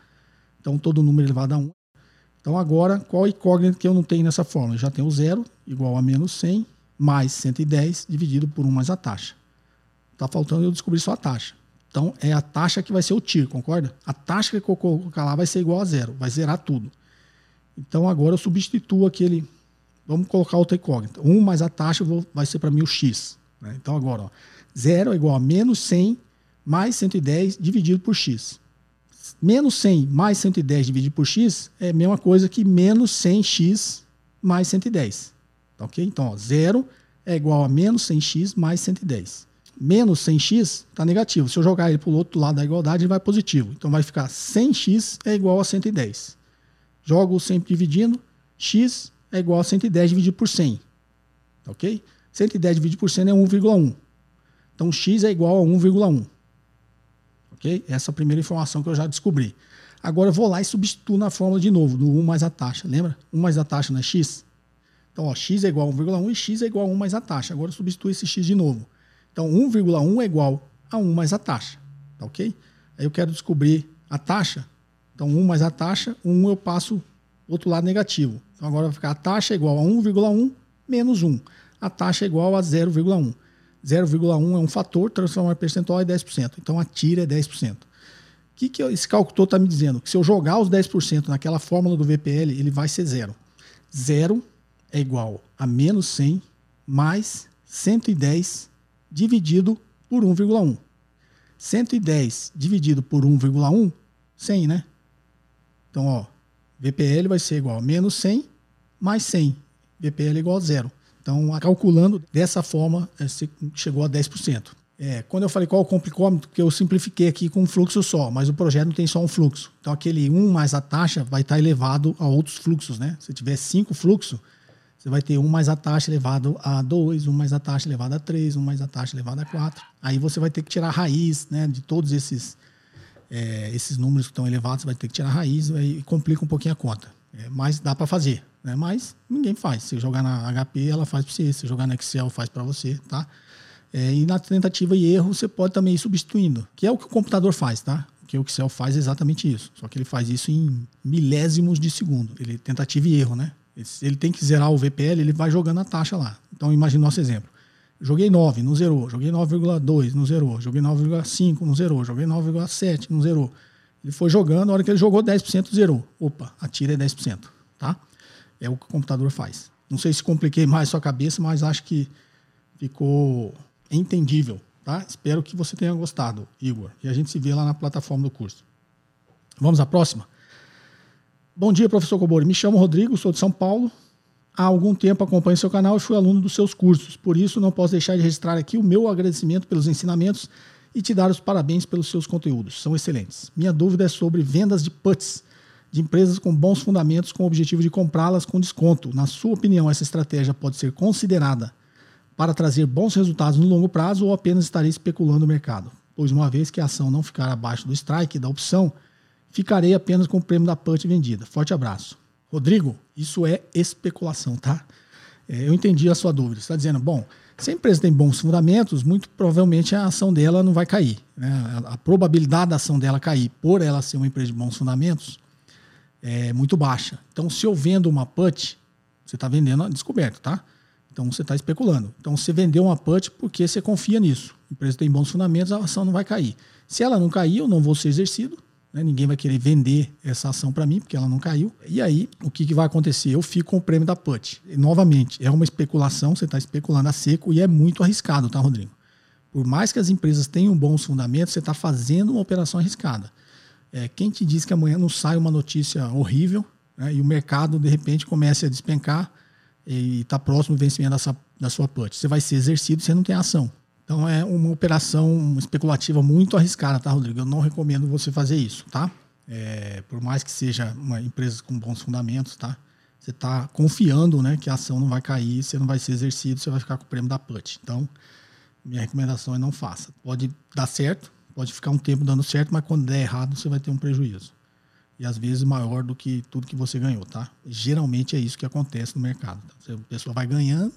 Então, todo número elevado a 1 então agora, qual incógnita que eu não tenho nessa fórmula? Eu já tenho zero igual a menos 100 mais 110 dividido por 1 mais a taxa. Está faltando eu descobrir só a taxa. Então é a taxa que vai ser o TIR, concorda? A taxa que eu colocar lá vai ser igual a zero, vai zerar tudo. Então agora eu substituo aquele. Vamos colocar outra incógnita. 1 mais a taxa vai ser para mim o x. Né? Então agora, ó, zero é igual a menos 100 mais 110 dividido por x menos 100 mais 110 dividido por x é a mesma coisa que menos 100x mais 110. Tá ok? Então, ó, zero é igual a menos 100x mais 110. Menos 100x está negativo. Se eu jogar ele para o outro lado da igualdade, ele vai positivo. Então, vai ficar 100x é igual a 110. Jogo sempre dividindo. x é igual a 110 dividido por 100. Tá ok? 110 dividido por 100 é 1,1. Então, x é igual a 1,1. Ok? Essa é a primeira informação que eu já descobri. Agora eu vou lá e substituo na fórmula de novo, do 1 mais a taxa. Lembra? 1 mais a taxa não é x? Então, ó, x é igual a 1,1 e x é igual a 1 mais a taxa. Agora eu substituo esse x de novo. Então, 1,1 é igual a 1 mais a taxa. Tá ok? Aí eu quero descobrir a taxa. Então, 1 mais a taxa, 1 eu passo outro lado negativo. Então, agora vai ficar a taxa é igual a 1,1 menos 1. A taxa é igual a 0,1. 0,1 é um fator, transformar percentual é 10%. Então a tira é 10%. O que, que esse cálculo está me dizendo? Que se eu jogar os 10% naquela fórmula do VPL, ele vai ser zero. Zero é é igual a menos 100 mais 110 dividido por 1,1. 110 dividido por 1,1, 100, né? Então, ó, VPL vai ser igual a menos 100 mais 100. VPL é igual a zero. Então, calculando dessa forma, você chegou a 10%. É, quando eu falei qual o complicômetro, que eu simplifiquei aqui com um fluxo só, mas o projeto não tem só um fluxo. Então, aquele 1 mais a taxa vai estar elevado a outros fluxos, né? Se tiver 5 fluxos, você vai ter 1 mais a taxa elevado a 2, 1 mais a taxa elevado a 3, 1 mais a taxa elevado a 4. Aí você vai ter que tirar a raiz né, de todos esses, é, esses números que estão elevados, você vai ter que tirar a raiz e complica um pouquinho a conta. É, mas dá para fazer, né? mas ninguém faz. Se jogar na HP, ela faz para você. Se jogar no Excel, faz para você, tá? É, e na tentativa e erro, você pode também ir substituindo, que é o que o computador faz, tá? O que o Excel faz é exatamente isso. Só que ele faz isso em milésimos de segundo. Ele tentativa e erro, né? Ele tem que zerar o VPL, ele vai jogando a taxa lá. Então, imagine nosso exemplo. Joguei 9, não zerou. Joguei 9,2, não zerou. Joguei 9,5, não zerou. Joguei 9,7, não zerou. Ele foi jogando, a hora que ele jogou 10%, zerou. Opa, a tira é 10%, tá? É o que o computador faz. Não sei se compliquei mais sua cabeça, mas acho que ficou entendível, tá? Espero que você tenha gostado, Igor. E a gente se vê lá na plataforma do curso. Vamos à próxima? Bom dia, professor Cobori. Me chamo Rodrigo, sou de São Paulo. Há algum tempo acompanho seu canal e fui aluno dos seus cursos. Por isso, não posso deixar de registrar aqui o meu agradecimento pelos ensinamentos e te dar os parabéns pelos seus conteúdos. São excelentes. Minha dúvida é sobre vendas de puts de empresas com bons fundamentos com o objetivo de comprá-las com desconto. Na sua opinião, essa estratégia pode ser considerada para trazer bons resultados no longo prazo ou apenas estarei especulando o mercado? Pois uma vez que a ação não ficar abaixo do strike da opção, ficarei apenas com o prêmio da put vendida. Forte abraço. Rodrigo, isso é especulação, tá? É, eu entendi a sua dúvida. Você está dizendo, bom, se a empresa tem bons fundamentos, muito provavelmente a ação dela não vai cair. Né? A probabilidade da ação dela cair por ela ser uma empresa de bons fundamentos é muito baixa. Então, se eu vendo uma put, você está vendendo a descoberto, tá? Então você está especulando. Então você vendeu uma put porque você confia nisso. A empresa tem bons fundamentos, a ação não vai cair. Se ela não cair, eu não vou ser exercido. Né? Ninguém vai querer vender essa ação para mim porque ela não caiu. E aí, o que, que vai acontecer? Eu fico com o prêmio da put. E, novamente, é uma especulação, você está especulando a seco e é muito arriscado, tá, Rodrigo? Por mais que as empresas tenham bons fundamentos, você está fazendo uma operação arriscada. É, quem te diz que amanhã não sai uma notícia horrível né, e o mercado, de repente, comece a despencar e está próximo do vencimento dessa, da sua put. Você vai ser exercido, você não tem ação. Então é uma operação especulativa muito arriscada, tá, Rodrigo? Eu não recomendo você fazer isso, tá? É, por mais que seja uma empresa com bons fundamentos, tá? Você está confiando, né, que a ação não vai cair, você não vai ser exercido, você vai ficar com o prêmio da put. Então, minha recomendação é não faça. Pode dar certo, pode ficar um tempo dando certo, mas quando der errado, você vai ter um prejuízo e às vezes maior do que tudo que você ganhou, tá? Geralmente é isso que acontece no mercado. Tá? A pessoa vai ganhando,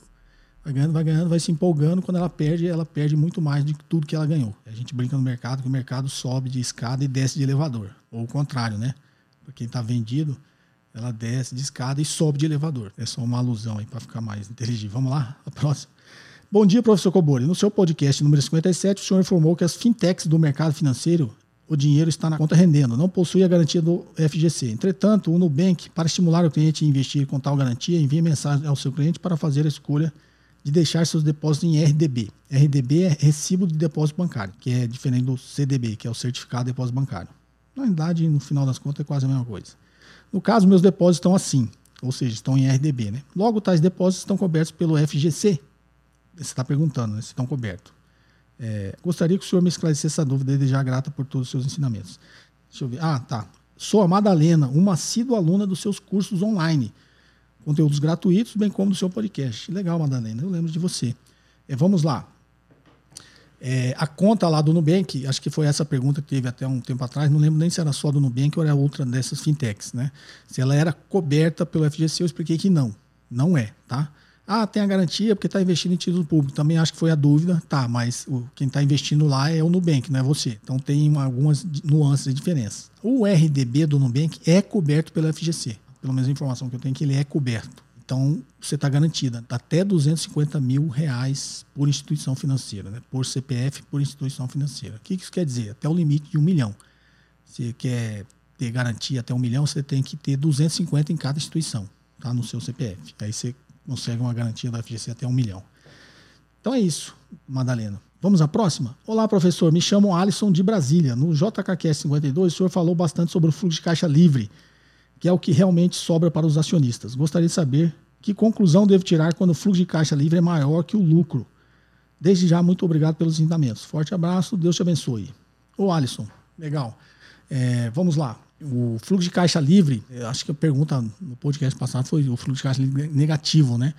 vai ganhando, vai ganhando, vai se empolgando, quando ela perde, ela perde muito mais do que tudo que ela ganhou. A gente brinca no mercado que o mercado sobe de escada e desce de elevador, ou o contrário, né? Para quem está vendido, ela desce de escada e sobe de elevador. É só uma alusão aí para ficar mais inteligível. Vamos lá, a próxima. Bom dia, professor Cobori. No seu podcast número 57, o senhor informou que as fintechs do mercado financeiro o dinheiro está na conta rendendo, não possui a garantia do FGC. Entretanto, o Nubank, para estimular o cliente a investir com tal garantia, envia mensagem ao seu cliente para fazer a escolha de deixar seus depósitos em RDB. RDB é Recibo de Depósito Bancário, que é diferente do CDB, que é o Certificado de Depósito Bancário. Na verdade, no final das contas, é quase a mesma coisa. No caso, meus depósitos estão assim, ou seja, estão em RDB. Né? Logo, tais depósitos estão cobertos pelo FGC. Está perguntando né, se estão cobertos. É, gostaria que o senhor me esclarecesse essa dúvida, desde já grata por todos os seus ensinamentos. Deixa eu ver. Ah, tá. Sou a Madalena, uma assídua aluna dos seus cursos online. Conteúdos gratuitos, bem como do seu podcast. Legal, Madalena, eu lembro de você. É, vamos lá. É, a conta lá do Nubank, acho que foi essa pergunta que teve até um tempo atrás, não lembro nem se era só do Nubank ou era outra dessas fintechs, né? Se ela era coberta pelo FGC, eu expliquei que não. Não é, tá? Ah, tem a garantia porque está investindo em título público. Também acho que foi a dúvida. Tá, mas o, quem está investindo lá é o Nubank, não é você. Então tem algumas nuances de diferença. O RDB do Nubank é coberto pela FGC. Pelo menos a informação que eu tenho é que ele é coberto. Então você está garantida até 250 mil reais por instituição financeira, né? por CPF, por instituição financeira. O que isso quer dizer? Até o limite de um milhão. Você quer ter garantia até um milhão, você tem que ter 250 em cada instituição, tá? no seu CPF. Aí você consegue uma garantia da FGC até um milhão. Então é isso, Madalena. Vamos à próxima? Olá, professor. Me chamo Alisson de Brasília. No JKQS 52, o senhor falou bastante sobre o fluxo de caixa livre, que é o que realmente sobra para os acionistas. Gostaria de saber que conclusão devo tirar quando o fluxo de caixa livre é maior que o lucro. Desde já, muito obrigado pelos ensinamentos. Forte abraço, Deus te abençoe. Ô, Alisson, legal. É, vamos lá. O fluxo de caixa livre, acho que a pergunta no podcast passado foi o fluxo de caixa livre negativo, né?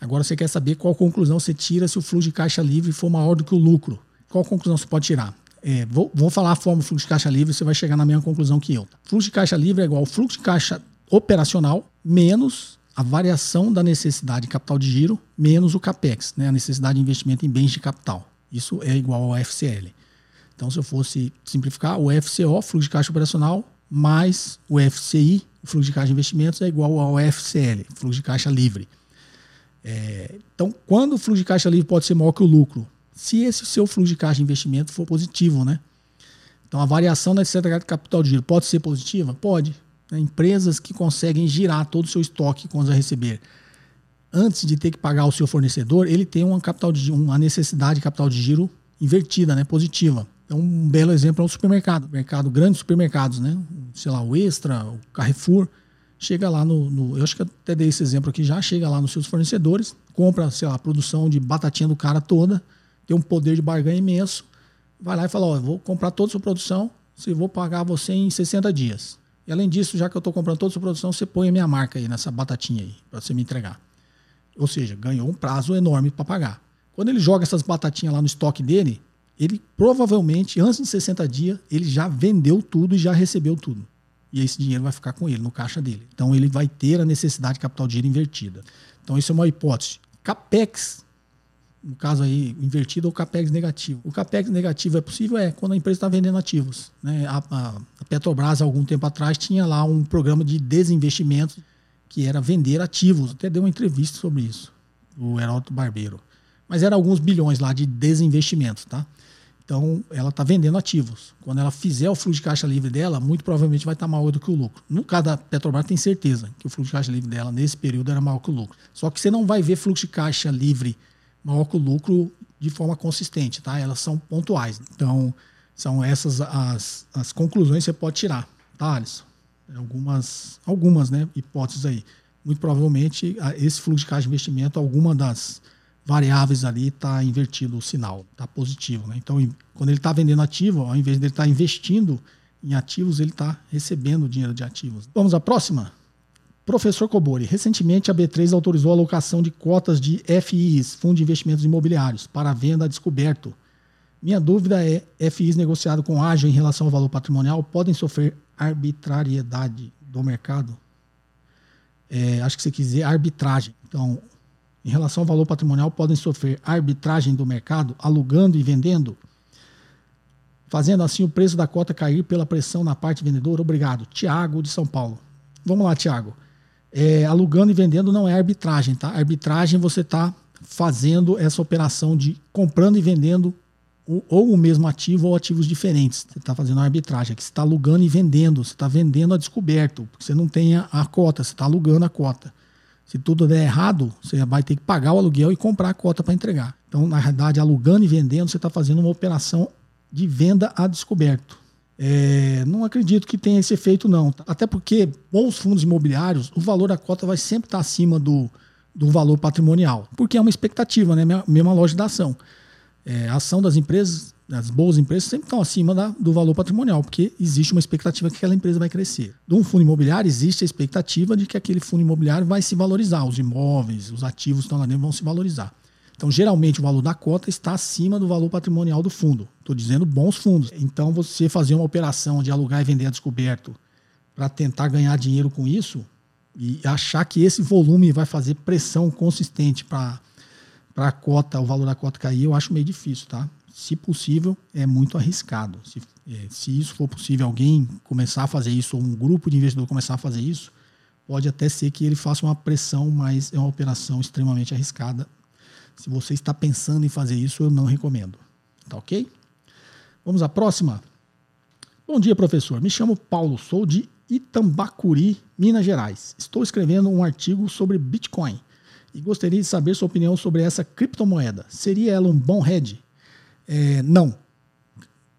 Agora você quer saber qual conclusão você tira se o fluxo de caixa livre for maior do que o lucro. Qual conclusão você pode tirar? É, vou, vou, falar a forma fluxo de caixa livre, você vai chegar na mesma conclusão que eu. Fluxo de caixa livre é igual ao fluxo de caixa operacional menos a variação da necessidade de capital de giro menos o CAPEX, né, a necessidade de investimento em bens de capital. Isso é igual ao FCL. Então, se eu fosse simplificar, o FCO, fluxo de caixa operacional, mais o FCI, o fluxo de caixa de investimentos, é igual ao FCL, fluxo de caixa livre. É, então, quando o fluxo de caixa livre pode ser maior que o lucro? Se esse seu fluxo de caixa de investimento for positivo, né? Então, a variação da necessidade de capital de giro pode ser positiva? Pode. Né? Empresas que conseguem girar todo o seu estoque quando vai receber antes de ter que pagar o seu fornecedor, ele tem uma, capital de, uma necessidade de capital de giro invertida, né? positiva. Então, um belo exemplo é o supermercado. Mercado, grandes supermercados, né? Sei lá, o Extra, o Carrefour chega lá no, no, Eu acho que até dei esse exemplo aqui já, chega lá nos seus fornecedores, compra, sei lá, a produção de batatinha do cara toda, tem um poder de barganha imenso, vai lá e fala: Ó, vou comprar toda a sua produção, se vou pagar você em 60 dias. E além disso, já que eu estou comprando toda a sua produção, você põe a minha marca aí nessa batatinha aí, para você me entregar. Ou seja, ganhou um prazo enorme para pagar. Quando ele joga essas batatinhas lá no estoque dele, ele provavelmente, antes de 60 dias, ele já vendeu tudo e já recebeu tudo e esse dinheiro vai ficar com ele, no caixa dele. Então ele vai ter a necessidade de capital de giro invertida. Então isso é uma hipótese. CAPEX, no caso aí, invertido ou CAPEX negativo. O CAPEX negativo é possível? É, quando a empresa está vendendo ativos. Né? A, a, a Petrobras, algum tempo atrás, tinha lá um programa de desinvestimento que era vender ativos. Até deu uma entrevista sobre isso, o Heraldo Barbeiro. Mas era alguns bilhões lá de desinvestimento, tá? Então, ela está vendendo ativos. Quando ela fizer o fluxo de caixa livre dela, muito provavelmente vai estar tá maior do que o lucro. No caso da Petrobras, tem certeza que o fluxo de caixa livre dela nesse período era maior que o lucro. Só que você não vai ver fluxo de caixa livre maior que o lucro de forma consistente, tá? Elas são pontuais. Então, são essas as, as conclusões que você pode tirar, tá, Alisson? Algumas, algumas né, hipóteses aí. Muito provavelmente, esse fluxo de caixa de investimento, alguma das variáveis ali está invertido o sinal, está positivo. Né? Então, quando ele está vendendo ativo, ao invés de ele estar tá investindo em ativos, ele está recebendo dinheiro de ativos. Vamos à próxima? Professor Cobori, recentemente a B3 autorizou a alocação de cotas de FIs, Fundo de Investimentos Imobiliários, para venda a descoberto. Minha dúvida é: FIs negociados com ágio em relação ao valor patrimonial podem sofrer arbitrariedade do mercado? É, acho que você quis dizer arbitragem. Então, em relação ao valor patrimonial podem sofrer arbitragem do mercado, alugando e vendendo, fazendo assim o preço da cota cair pela pressão na parte vendedora. Obrigado. Tiago de São Paulo. Vamos lá, Tiago. É, alugando e vendendo não é arbitragem, tá? Arbitragem você está fazendo essa operação de comprando e vendendo ou o mesmo ativo ou ativos diferentes. Você está fazendo a arbitragem, que você está alugando e vendendo, você está vendendo a descoberto, porque você não tem a, a cota, você está alugando a cota. Se tudo der errado, você vai ter que pagar o aluguel e comprar a cota para entregar. Então, na realidade, alugando e vendendo, você está fazendo uma operação de venda a descoberto. É, não acredito que tenha esse efeito, não. Até porque bons fundos imobiliários, o valor da cota vai sempre estar acima do, do valor patrimonial. Porque é uma expectativa, né? Mesma loja da ação. É, a ação das empresas as boas empresas sempre estão acima da, do valor patrimonial, porque existe uma expectativa que aquela empresa vai crescer. De um fundo imobiliário, existe a expectativa de que aquele fundo imobiliário vai se valorizar, os imóveis, os ativos que estão lá dentro vão se valorizar. Então, geralmente, o valor da cota está acima do valor patrimonial do fundo. Estou dizendo bons fundos. Então, você fazer uma operação de alugar e vender a descoberto para tentar ganhar dinheiro com isso e achar que esse volume vai fazer pressão consistente para a cota, o valor da cota cair, eu acho meio difícil, tá? Se possível, é muito arriscado. Se, é, se isso for possível, alguém começar a fazer isso, ou um grupo de investidor começar a fazer isso, pode até ser que ele faça uma pressão, mas é uma operação extremamente arriscada. Se você está pensando em fazer isso, eu não recomendo. Tá ok? Vamos à próxima. Bom dia, professor. Me chamo Paulo, sou de Itambacuri, Minas Gerais. Estou escrevendo um artigo sobre Bitcoin e gostaria de saber sua opinião sobre essa criptomoeda. Seria ela um bom hedge? É, não.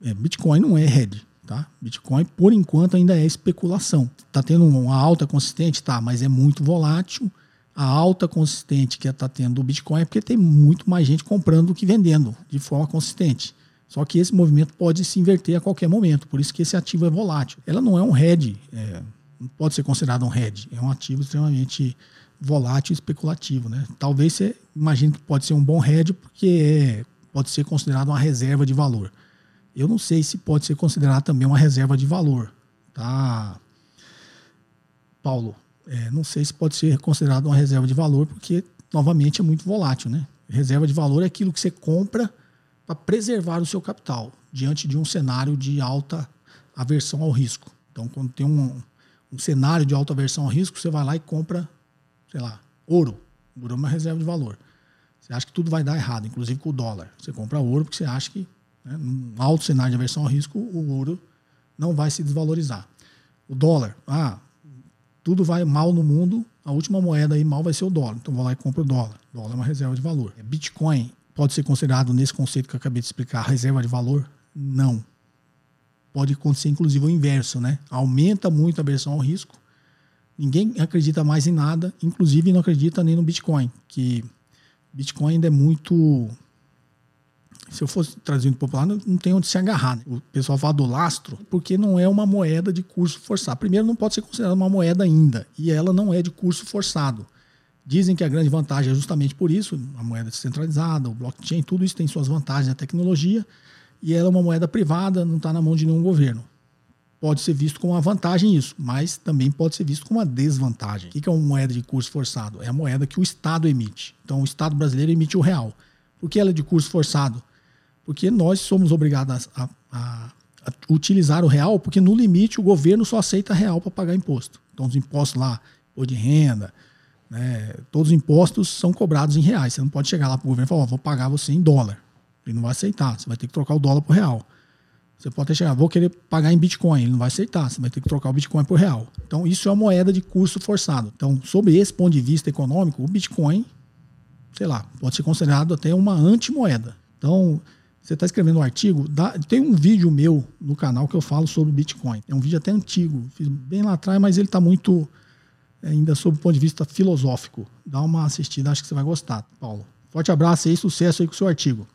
É, Bitcoin não é hedge. Tá? Bitcoin, por enquanto, ainda é especulação. Está tendo uma alta consistente? Tá, mas é muito volátil. A alta consistente que está tendo o Bitcoin é porque tem muito mais gente comprando do que vendendo de forma consistente. Só que esse movimento pode se inverter a qualquer momento, por isso que esse ativo é volátil. Ela não é um hedge, é, não pode ser considerado um hedge, é um ativo extremamente volátil e especulativo. Né? Talvez você imagine que pode ser um bom hedge porque é, pode ser considerado uma reserva de valor. Eu não sei se pode ser considerado também uma reserva de valor, tá? Paulo, é, não sei se pode ser considerado uma reserva de valor, porque, novamente, é muito volátil, né? Reserva de valor é aquilo que você compra para preservar o seu capital diante de um cenário de alta aversão ao risco. Então, quando tem um, um cenário de alta aversão ao risco, você vai lá e compra, sei lá, ouro. Ouro é uma reserva de valor. Você acha que tudo vai dar errado, inclusive com o dólar. Você compra ouro porque você acha que né? Num alto cenário de aversão ao risco, o ouro não vai se desvalorizar. O dólar, ah, tudo vai mal no mundo, a última moeda aí mal vai ser o dólar. Então vou lá e compro o dólar. O dólar é uma reserva de valor. Bitcoin pode ser considerado nesse conceito que eu acabei de explicar, reserva de valor? Não. Pode acontecer inclusive o inverso, né? Aumenta muito a aversão ao risco. Ninguém acredita mais em nada, inclusive não acredita nem no Bitcoin, que Bitcoin ainda é muito se eu fosse traduzindo popular, não, tem onde se agarrar. Né? O pessoal fala do lastro, porque não é uma moeda de curso forçado. Primeiro, não pode ser considerada uma moeda ainda, e ela não é de curso forçado. Dizem que a grande vantagem é justamente por isso, a moeda descentralizada, o blockchain, tudo isso tem suas vantagens na tecnologia, e ela é uma moeda privada, não está na mão de nenhum governo. Pode ser visto como uma vantagem isso, mas também pode ser visto como uma desvantagem. O que é uma moeda de curso forçado? É a moeda que o Estado emite. Então, o Estado brasileiro emite o real. Por que ela é de curso forçado? Porque nós somos obrigados a, a, a utilizar o real, porque no limite o governo só aceita real para pagar imposto. Então os impostos lá, ou de renda, né, todos os impostos são cobrados em reais. Você não pode chegar lá para o governo e falar, oh, vou pagar você em dólar. Ele não vai aceitar, você vai ter que trocar o dólar por real. Você pode até chegar, vou querer pagar em Bitcoin, ele não vai aceitar, você vai ter que trocar o Bitcoin por real. Então, isso é uma moeda de curso forçado. Então, sob esse ponto de vista econômico, o Bitcoin, sei lá, pode ser considerado até uma antimoeda. Então, você está escrevendo um artigo, dá, tem um vídeo meu no canal que eu falo sobre Bitcoin. É um vídeo até antigo, fiz bem lá atrás, mas ele está muito é, ainda sob o ponto de vista filosófico. Dá uma assistida, acho que você vai gostar, Paulo. Forte abraço aí, sucesso aí com o seu artigo.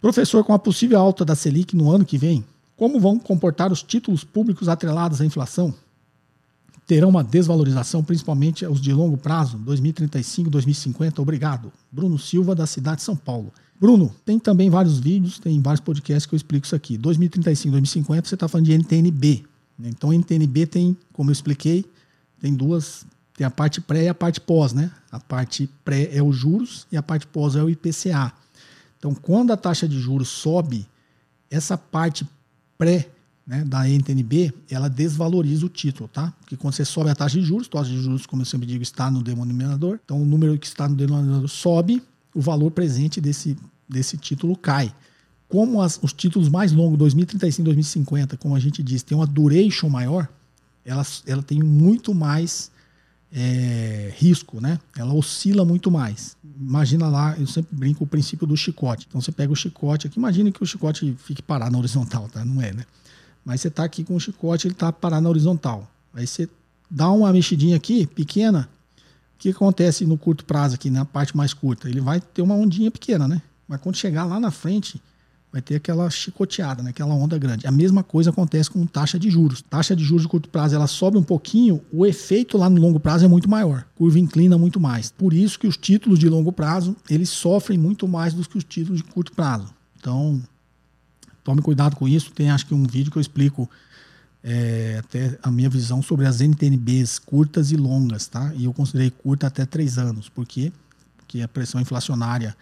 Professor, com a possível alta da Selic no ano que vem, como vão comportar os títulos públicos atrelados à inflação? Terão uma desvalorização, principalmente os de longo prazo, 2035, 2050? Obrigado. Bruno Silva, da cidade de São Paulo. Bruno, tem também vários vídeos, tem vários podcasts que eu explico isso aqui. 2035, 2050, você está falando de NTNB. Né? Então, NTNB tem, como eu expliquei, tem duas, tem a parte pré e a parte pós, né? A parte pré é os juros e a parte pós é o IPCA. Então, quando a taxa de juros sobe, essa parte pré né, da NTNB, ela desvaloriza o título, tá? Porque quando você sobe a taxa de juros, taxa de juros, como eu sempre digo, está no denominador. Então, o número que está no denominador sobe, o valor presente desse, desse título cai. Como as, os títulos mais longos, 2035, 2050, como a gente diz, tem uma duration maior, ela, ela tem muito mais é, risco, né? Ela oscila muito mais. Imagina lá, eu sempre brinco o princípio do chicote. Então você pega o chicote aqui, imagine que o chicote fique parado na horizontal, tá? Não é, né? Mas você está aqui com o chicote, ele está parado na horizontal. Aí você dá uma mexidinha aqui, pequena, que acontece no curto prazo aqui, na parte mais curta? Ele vai ter uma ondinha pequena, né? Mas quando chegar lá na frente, vai ter aquela chicoteada, né? aquela onda grande. A mesma coisa acontece com taxa de juros. Taxa de juros de curto prazo, ela sobe um pouquinho, o efeito lá no longo prazo é muito maior. Curva inclina muito mais. Por isso que os títulos de longo prazo, eles sofrem muito mais do que os títulos de curto prazo. Então, tome cuidado com isso. Tem acho que um vídeo que eu explico é, até a minha visão sobre as NTNBs curtas e longas, tá? E eu considerei curta até três anos, por quê? Porque a pressão inflacionária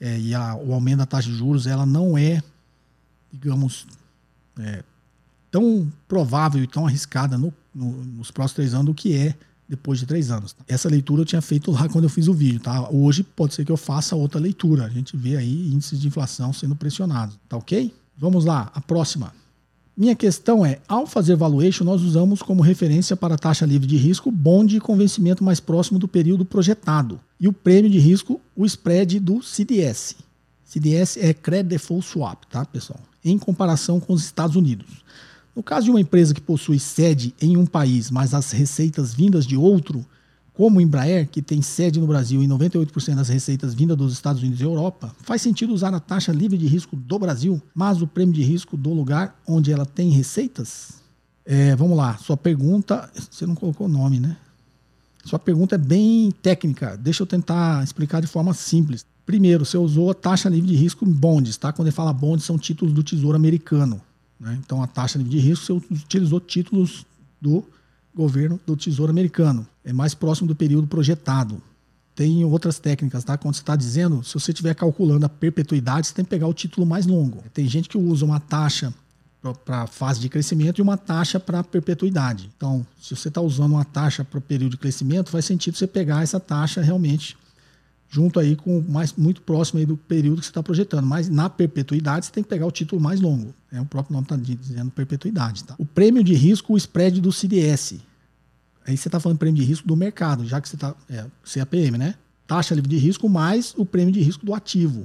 é, e a, o aumento da taxa de juros, ela não é, digamos, é, tão provável e tão arriscada no, no, nos próximos três anos do que é depois de três anos. Tá? Essa leitura eu tinha feito lá quando eu fiz o vídeo, tá? Hoje pode ser que eu faça outra leitura. A gente vê aí índices de inflação sendo pressionados, tá ok? Vamos lá, a próxima. Minha questão é, ao fazer valuation, nós usamos como referência para a taxa livre de risco bonde com vencimento mais próximo do período projetado. E o prêmio de risco, o spread do CDS. CDS é Credit Default Swap, tá, pessoal? Em comparação com os Estados Unidos. No caso de uma empresa que possui sede em um país, mas as receitas vindas de outro, como o Embraer, que tem sede no Brasil e 98% das receitas vindas dos Estados Unidos e Europa, faz sentido usar a taxa livre de risco do Brasil, mas o prêmio de risco do lugar onde ela tem receitas? É, vamos lá, sua pergunta. Você não colocou o nome, né? Sua pergunta é bem técnica. Deixa eu tentar explicar de forma simples. Primeiro, você usou a taxa livre de risco em bonds, tá? Quando ele fala bonds, são títulos do Tesouro Americano. Né? Então, a taxa livre de risco, você utilizou títulos do governo do Tesouro Americano. É mais próximo do período projetado. Tem outras técnicas, tá? Quando você está dizendo, se você estiver calculando a perpetuidade, você tem que pegar o título mais longo. Tem gente que usa uma taxa para fase de crescimento e uma taxa para perpetuidade. Então, se você está usando uma taxa para o período de crescimento, faz sentido você pegar essa taxa realmente junto aí com mais muito próximo aí do período que você está projetando. Mas na perpetuidade você tem que pegar o título mais longo. É o próprio nome está dizendo perpetuidade. Tá? O prêmio de risco, o spread do CDS. Aí você está falando prêmio de risco do mercado, já que você está. É, CAPM, né? Taxa livre de risco mais o prêmio de risco do ativo.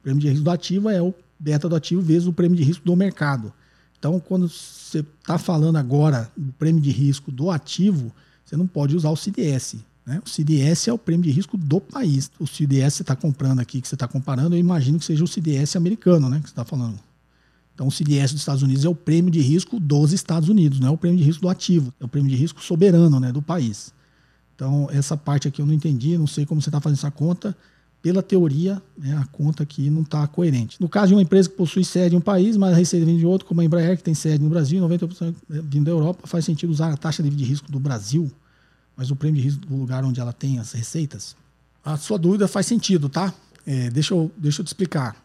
O prêmio de risco do ativo é o beta do ativo vezes o prêmio de risco do mercado. Então, quando você está falando agora do prêmio de risco do ativo, você não pode usar o CDS. Né? O CDS é o prêmio de risco do país. O CDS você está comprando aqui, que você está comparando, eu imagino que seja o CDS americano, né? Que você está falando. Então, o CDS dos Estados Unidos é o prêmio de risco dos Estados Unidos, não é o prêmio de risco do ativo, é o prêmio de risco soberano né, do país. Então, essa parte aqui eu não entendi, não sei como você está fazendo essa conta. Pela teoria, né, a conta aqui não está coerente. No caso de uma empresa que possui sede em um país, mas receita vem de outro, como a Embraer, que tem sede no Brasil, 90% vindo da Europa, faz sentido usar a taxa de risco do Brasil mas o prêmio de risco do lugar onde ela tem as receitas, a sua dúvida faz sentido, tá? É, deixa, eu, deixa eu te explicar.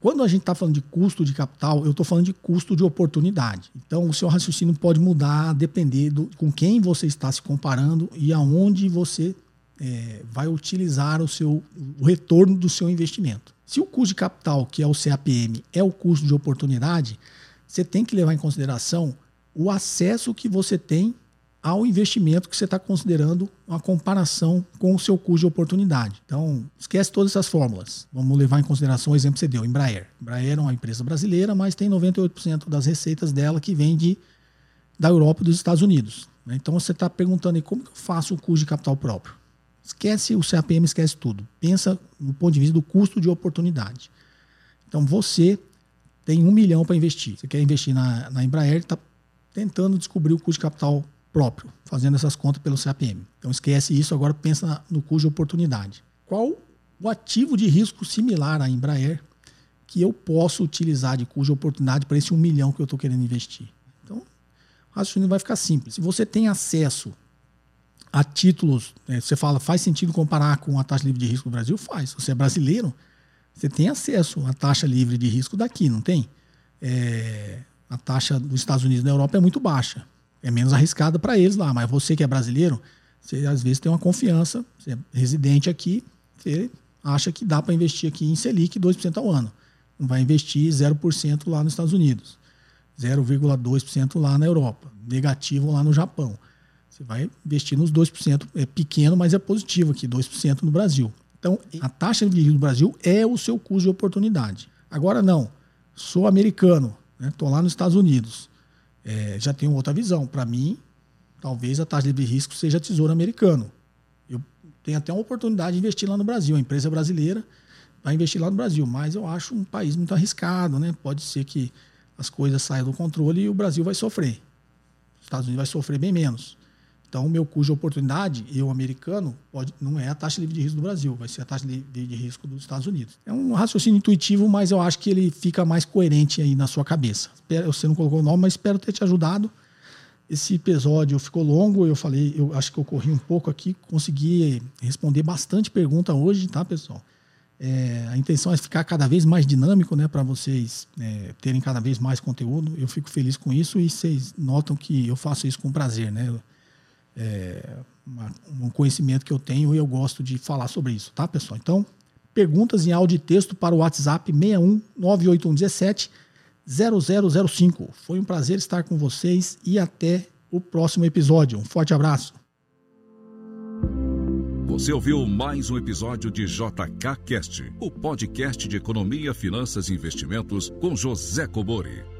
Quando a gente está falando de custo de capital, eu estou falando de custo de oportunidade. Então, o seu raciocínio pode mudar a depender do, com quem você está se comparando e aonde você é, vai utilizar o, seu, o retorno do seu investimento. Se o custo de capital, que é o CAPM, é o custo de oportunidade, você tem que levar em consideração o acesso que você tem ao investimento que você está considerando uma comparação com o seu custo de oportunidade. Então, esquece todas essas fórmulas. Vamos levar em consideração o exemplo que você deu, Embraer. Embraer é uma empresa brasileira, mas tem 98% das receitas dela que vem de, da Europa e dos Estados Unidos. Né? Então, você está perguntando aí como que eu faço o custo de capital próprio. Esquece o CAPM, esquece tudo. Pensa no ponto de vista do custo de oportunidade. Então, você tem um milhão para investir. Você quer investir na, na Embraer, está tentando descobrir o custo de capital próprio, fazendo essas contas pelo CAPM. Então esquece isso, agora pensa no custo de oportunidade. Qual o ativo de risco similar à Embraer que eu posso utilizar de custo de oportunidade para esse um milhão que eu estou querendo investir? Então, o raciocínio vai ficar simples. Se você tem acesso a títulos, né, você fala, faz sentido comparar com a taxa livre de risco do Brasil? Faz. Se você é brasileiro, você tem acesso à taxa livre de risco daqui, não tem? É, a taxa dos Estados Unidos da Europa é muito baixa é menos arriscado para eles lá. Mas você que é brasileiro, você às vezes tem uma confiança, você é residente aqui, você acha que dá para investir aqui em Selic 2% ao ano. Não vai investir 0% lá nos Estados Unidos, 0,2% lá na Europa, negativo lá no Japão. Você vai investir nos 2%, é pequeno, mas é positivo aqui, 2% no Brasil. Então, a taxa de juros do Brasil é o seu custo de oportunidade. Agora não, sou americano, estou né, lá nos Estados Unidos é, já tenho outra visão. Para mim, talvez a taxa de risco seja tesouro americano. Eu tenho até uma oportunidade de investir lá no Brasil. A empresa brasileira vai investir lá no Brasil, mas eu acho um país muito arriscado, né? Pode ser que as coisas saiam do controle e o Brasil vai sofrer. Os Estados Unidos vai sofrer bem menos. Então, meu de oportunidade, eu americano, pode, não é a taxa livre de risco do Brasil, vai ser a taxa livre de risco dos Estados Unidos. É um raciocínio intuitivo, mas eu acho que ele fica mais coerente aí na sua cabeça. Você não colocou o nome, mas espero ter te ajudado. Esse episódio ficou longo, eu falei, eu acho que eu corri um pouco aqui, consegui responder bastante pergunta hoje, tá, pessoal? É, a intenção é ficar cada vez mais dinâmico, né, para vocês é, terem cada vez mais conteúdo. Eu fico feliz com isso e vocês notam que eu faço isso com prazer, né? É, um conhecimento que eu tenho e eu gosto de falar sobre isso, tá, pessoal? Então, perguntas em áudio e texto para o WhatsApp 61 98117 0005. Foi um prazer estar com vocês e até o próximo episódio. Um forte abraço. Você ouviu mais um episódio de JK Cast, o podcast de economia, finanças e investimentos com José Cobori.